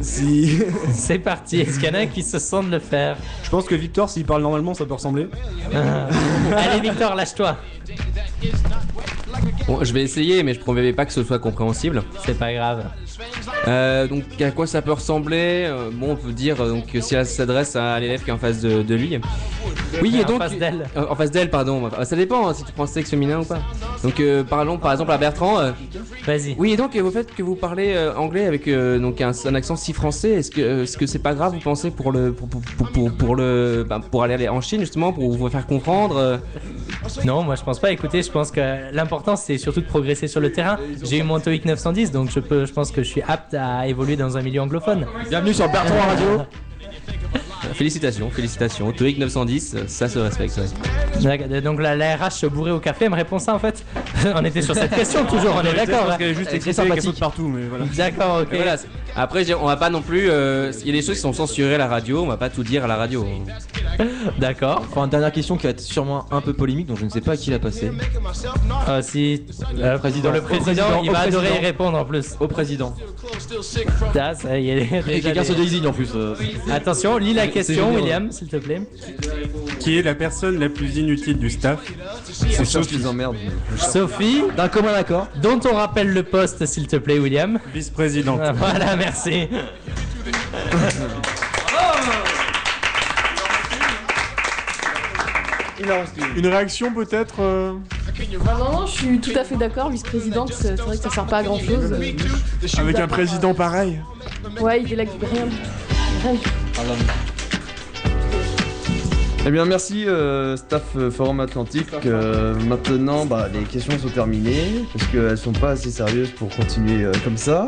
S18: Si.
S3: C'est parti. Est-ce qu'il y en a qui se sentent le faire?
S18: Je pense que Victor, s'il parle normalement, ça peut ressembler.
S3: Allez, Victor, lâche-toi.
S9: Bon, je vais essayer, mais je promets pas que ce soit compréhensible.
S3: C'est pas grave.
S9: Euh, donc, à quoi ça peut ressembler Euh, Bon, on peut dire euh, donc que si elle s'adresse à l'élève qui est en face de, de lui. Oui, et
S3: En
S9: donc.
S3: face d'elle.
S9: En face d'elle, pardon. Ça dépend hein, si tu prends sexe féminin ou pas. Donc, euh, parlons par exemple à Bertrand. euh,
S3: Vas-y.
S9: Oui, et donc, euh, au fait que vous parlez anglais avec donc un, un accent si français, est-ce que est-ce que c'est pas grave, vous pensez, pour le pour, pour, pour, le ben, pour aller en Chine justement pour vous faire comprendre
S3: Non, moi je pense pas. Écoutez, je pense que l'important c'est surtout de progresser sur le terrain. J'ai eu mon TOEIC 910, donc je peux, je pense que je suis apte à évoluer dans un milieu anglophone.
S15: Bienvenue sur Bertrand Radio.
S9: Félicitations, félicitations. TOEIC 910, euh, ça se respecte. ouais.
S3: D'accord, Donc la, la RH bourrée au café elle me répond ça en fait. on était sur cette question toujours, on est d'accord.
S17: Parce
S3: hein.
S17: qu'elle juste qu'elle
S9: sympathique.
S17: partout, mais voilà.
S3: D'accord, ok.
S9: Voilà, après, on va pas non plus. euh, Il y a des choses qui sont censurées à la radio, on va pas tout dire à la radio.
S3: D'accord.
S15: Enfin, une dernière question qui va être sûrement un peu polémique, donc je ne sais pas à qui l'a passé.
S3: Ah, si. euh,
S15: président.
S3: Le président,
S15: président,
S3: il va adorer y répondre en plus.
S15: Au président.
S3: Ça y est.
S15: Et quelqu'un
S3: des-
S15: se désigne en plus. euh.
S3: Attention, lis la question. William, s'il te plaît.
S17: Qui est la personne la plus inutile du staff?
S11: C'est
S17: C'est
S11: ça qui
S17: Sophie,
S11: les emmerde.
S3: Sophie,
S15: D'un commun accord.
S3: dont on rappelle le poste, s'il te plaît, William.
S17: vice-présidente.
S3: Ah, Voilà, merci.
S11: une.
S19: Une réaction peut-être euh,
S16: Ah non, non, je suis tout à fait d'accord, vice-présidente, c'est vrai que ça sert pas à grand chose.
S19: avec un président pareil
S16: Ouais, il du tout. Rien du tout.
S11: Eh bien, merci, euh, staff euh, Forum Atlantique. Euh, maintenant, bah, les questions sont terminées parce qu'elles sont pas assez sérieuses pour continuer euh, comme ça.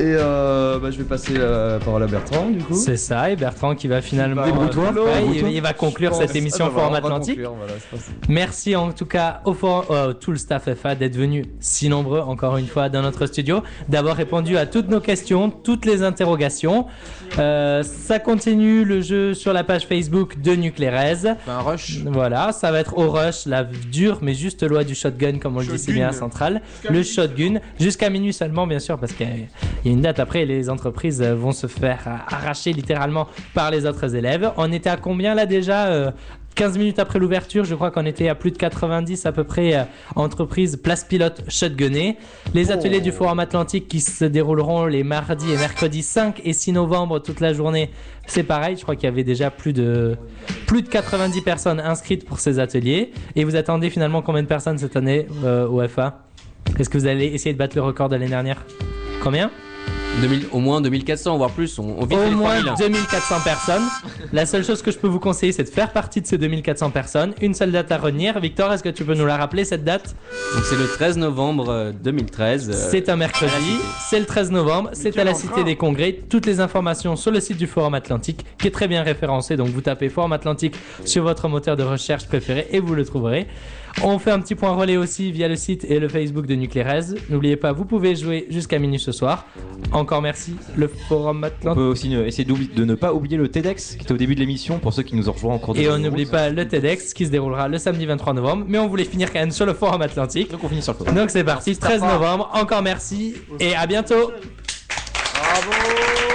S11: Et euh, bah, je vais passer la parole à Bertrand, du coup.
S3: C'est ça, et Bertrand qui va finalement.
S11: Débrouille-toi.
S3: Ouais, il, va conclure cette émission
S11: Ah, bah,
S3: Forum Atlantique.
S11: conclure, voilà.
S3: Merci en tout cas au forum, euh, tout le staff FA d'être venu si nombreux encore une fois dans notre studio, d'avoir répondu à toutes nos questions, toutes les interrogations. Euh, ça continue le jeu sur la page Facebook de Nuclérez.
S15: Un rush.
S3: Voilà, ça va être au rush, la dure, mais juste loi du shotgun, comme on le dit si bien à Centrale. Le shotgun, jusqu'à minuit seulement, bien sûr, parce qu'il y a- il y a une date après, les entreprises euh, vont se faire euh, arracher littéralement par les autres élèves. On était à combien là déjà euh, 15 minutes après l'ouverture, je crois qu'on était à plus de 90 à peu près euh, entreprises place pilote shotgunnées. Les ateliers du Forum Atlantique qui se dérouleront les mardis et mercredis 5 et 6 novembre toute la journée, c'est pareil. Je crois qu'il y avait déjà plus de plus de 90 personnes inscrites pour ces ateliers. Et vous attendez finalement combien de personnes cette année euh, au FA Est-ce que vous allez essayer de battre le record de l'année dernière? Combien?
S9: 2000, au moins 2400, voire plus. On, on vise
S3: Au moins
S9: 3000.
S3: 2400 personnes. La seule chose que je peux vous conseiller, c'est de faire partie de ces 2400 personnes. Une seule date à retenir. Victor, est-ce que tu peux nous la rappeler cette date?
S9: Donc c'est le 13 novembre euh, 2013. euh,
S3: C'est un mercredi, c'est le 13 novembre, c'est à la Cité des Congrès. Toutes les informations sur le site du Forum Atlantique, qui est très bien référencé. Donc vous tapez Forum Atlantique sur votre moteur de recherche préféré et vous le trouverez. On fait un petit point relais aussi via le site et le Facebook de Nuclérez. N'oubliez pas, vous pouvez jouer jusqu'à minuit ce soir. Encore merci, le Forum
S15: On
S3: Atlantique.
S15: peut aussi ne- essayer de ne pas oublier le TEDx qui était au début de l'émission pour ceux qui nous ont rejoints en cours de
S3: Et on n'oublie pas le TEDx qui se déroulera le samedi 23 novembre. Mais on voulait finir quand même sur le Forum Atlantique.
S15: Donc on finit sur le forum.
S3: Donc c'est parti, 13 novembre. Encore merci et à bientôt.
S1: Nucleares,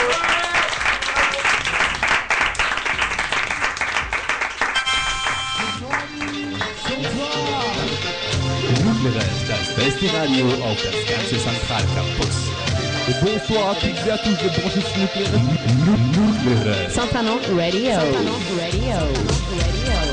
S1: das beste Radio auf das ganze Zentralcampus. Bonsoir à toutes et à tous de branches nucléaires. Nucleares.
S2: Saint-Amand Radio. Saint-Amand Radio. Radio.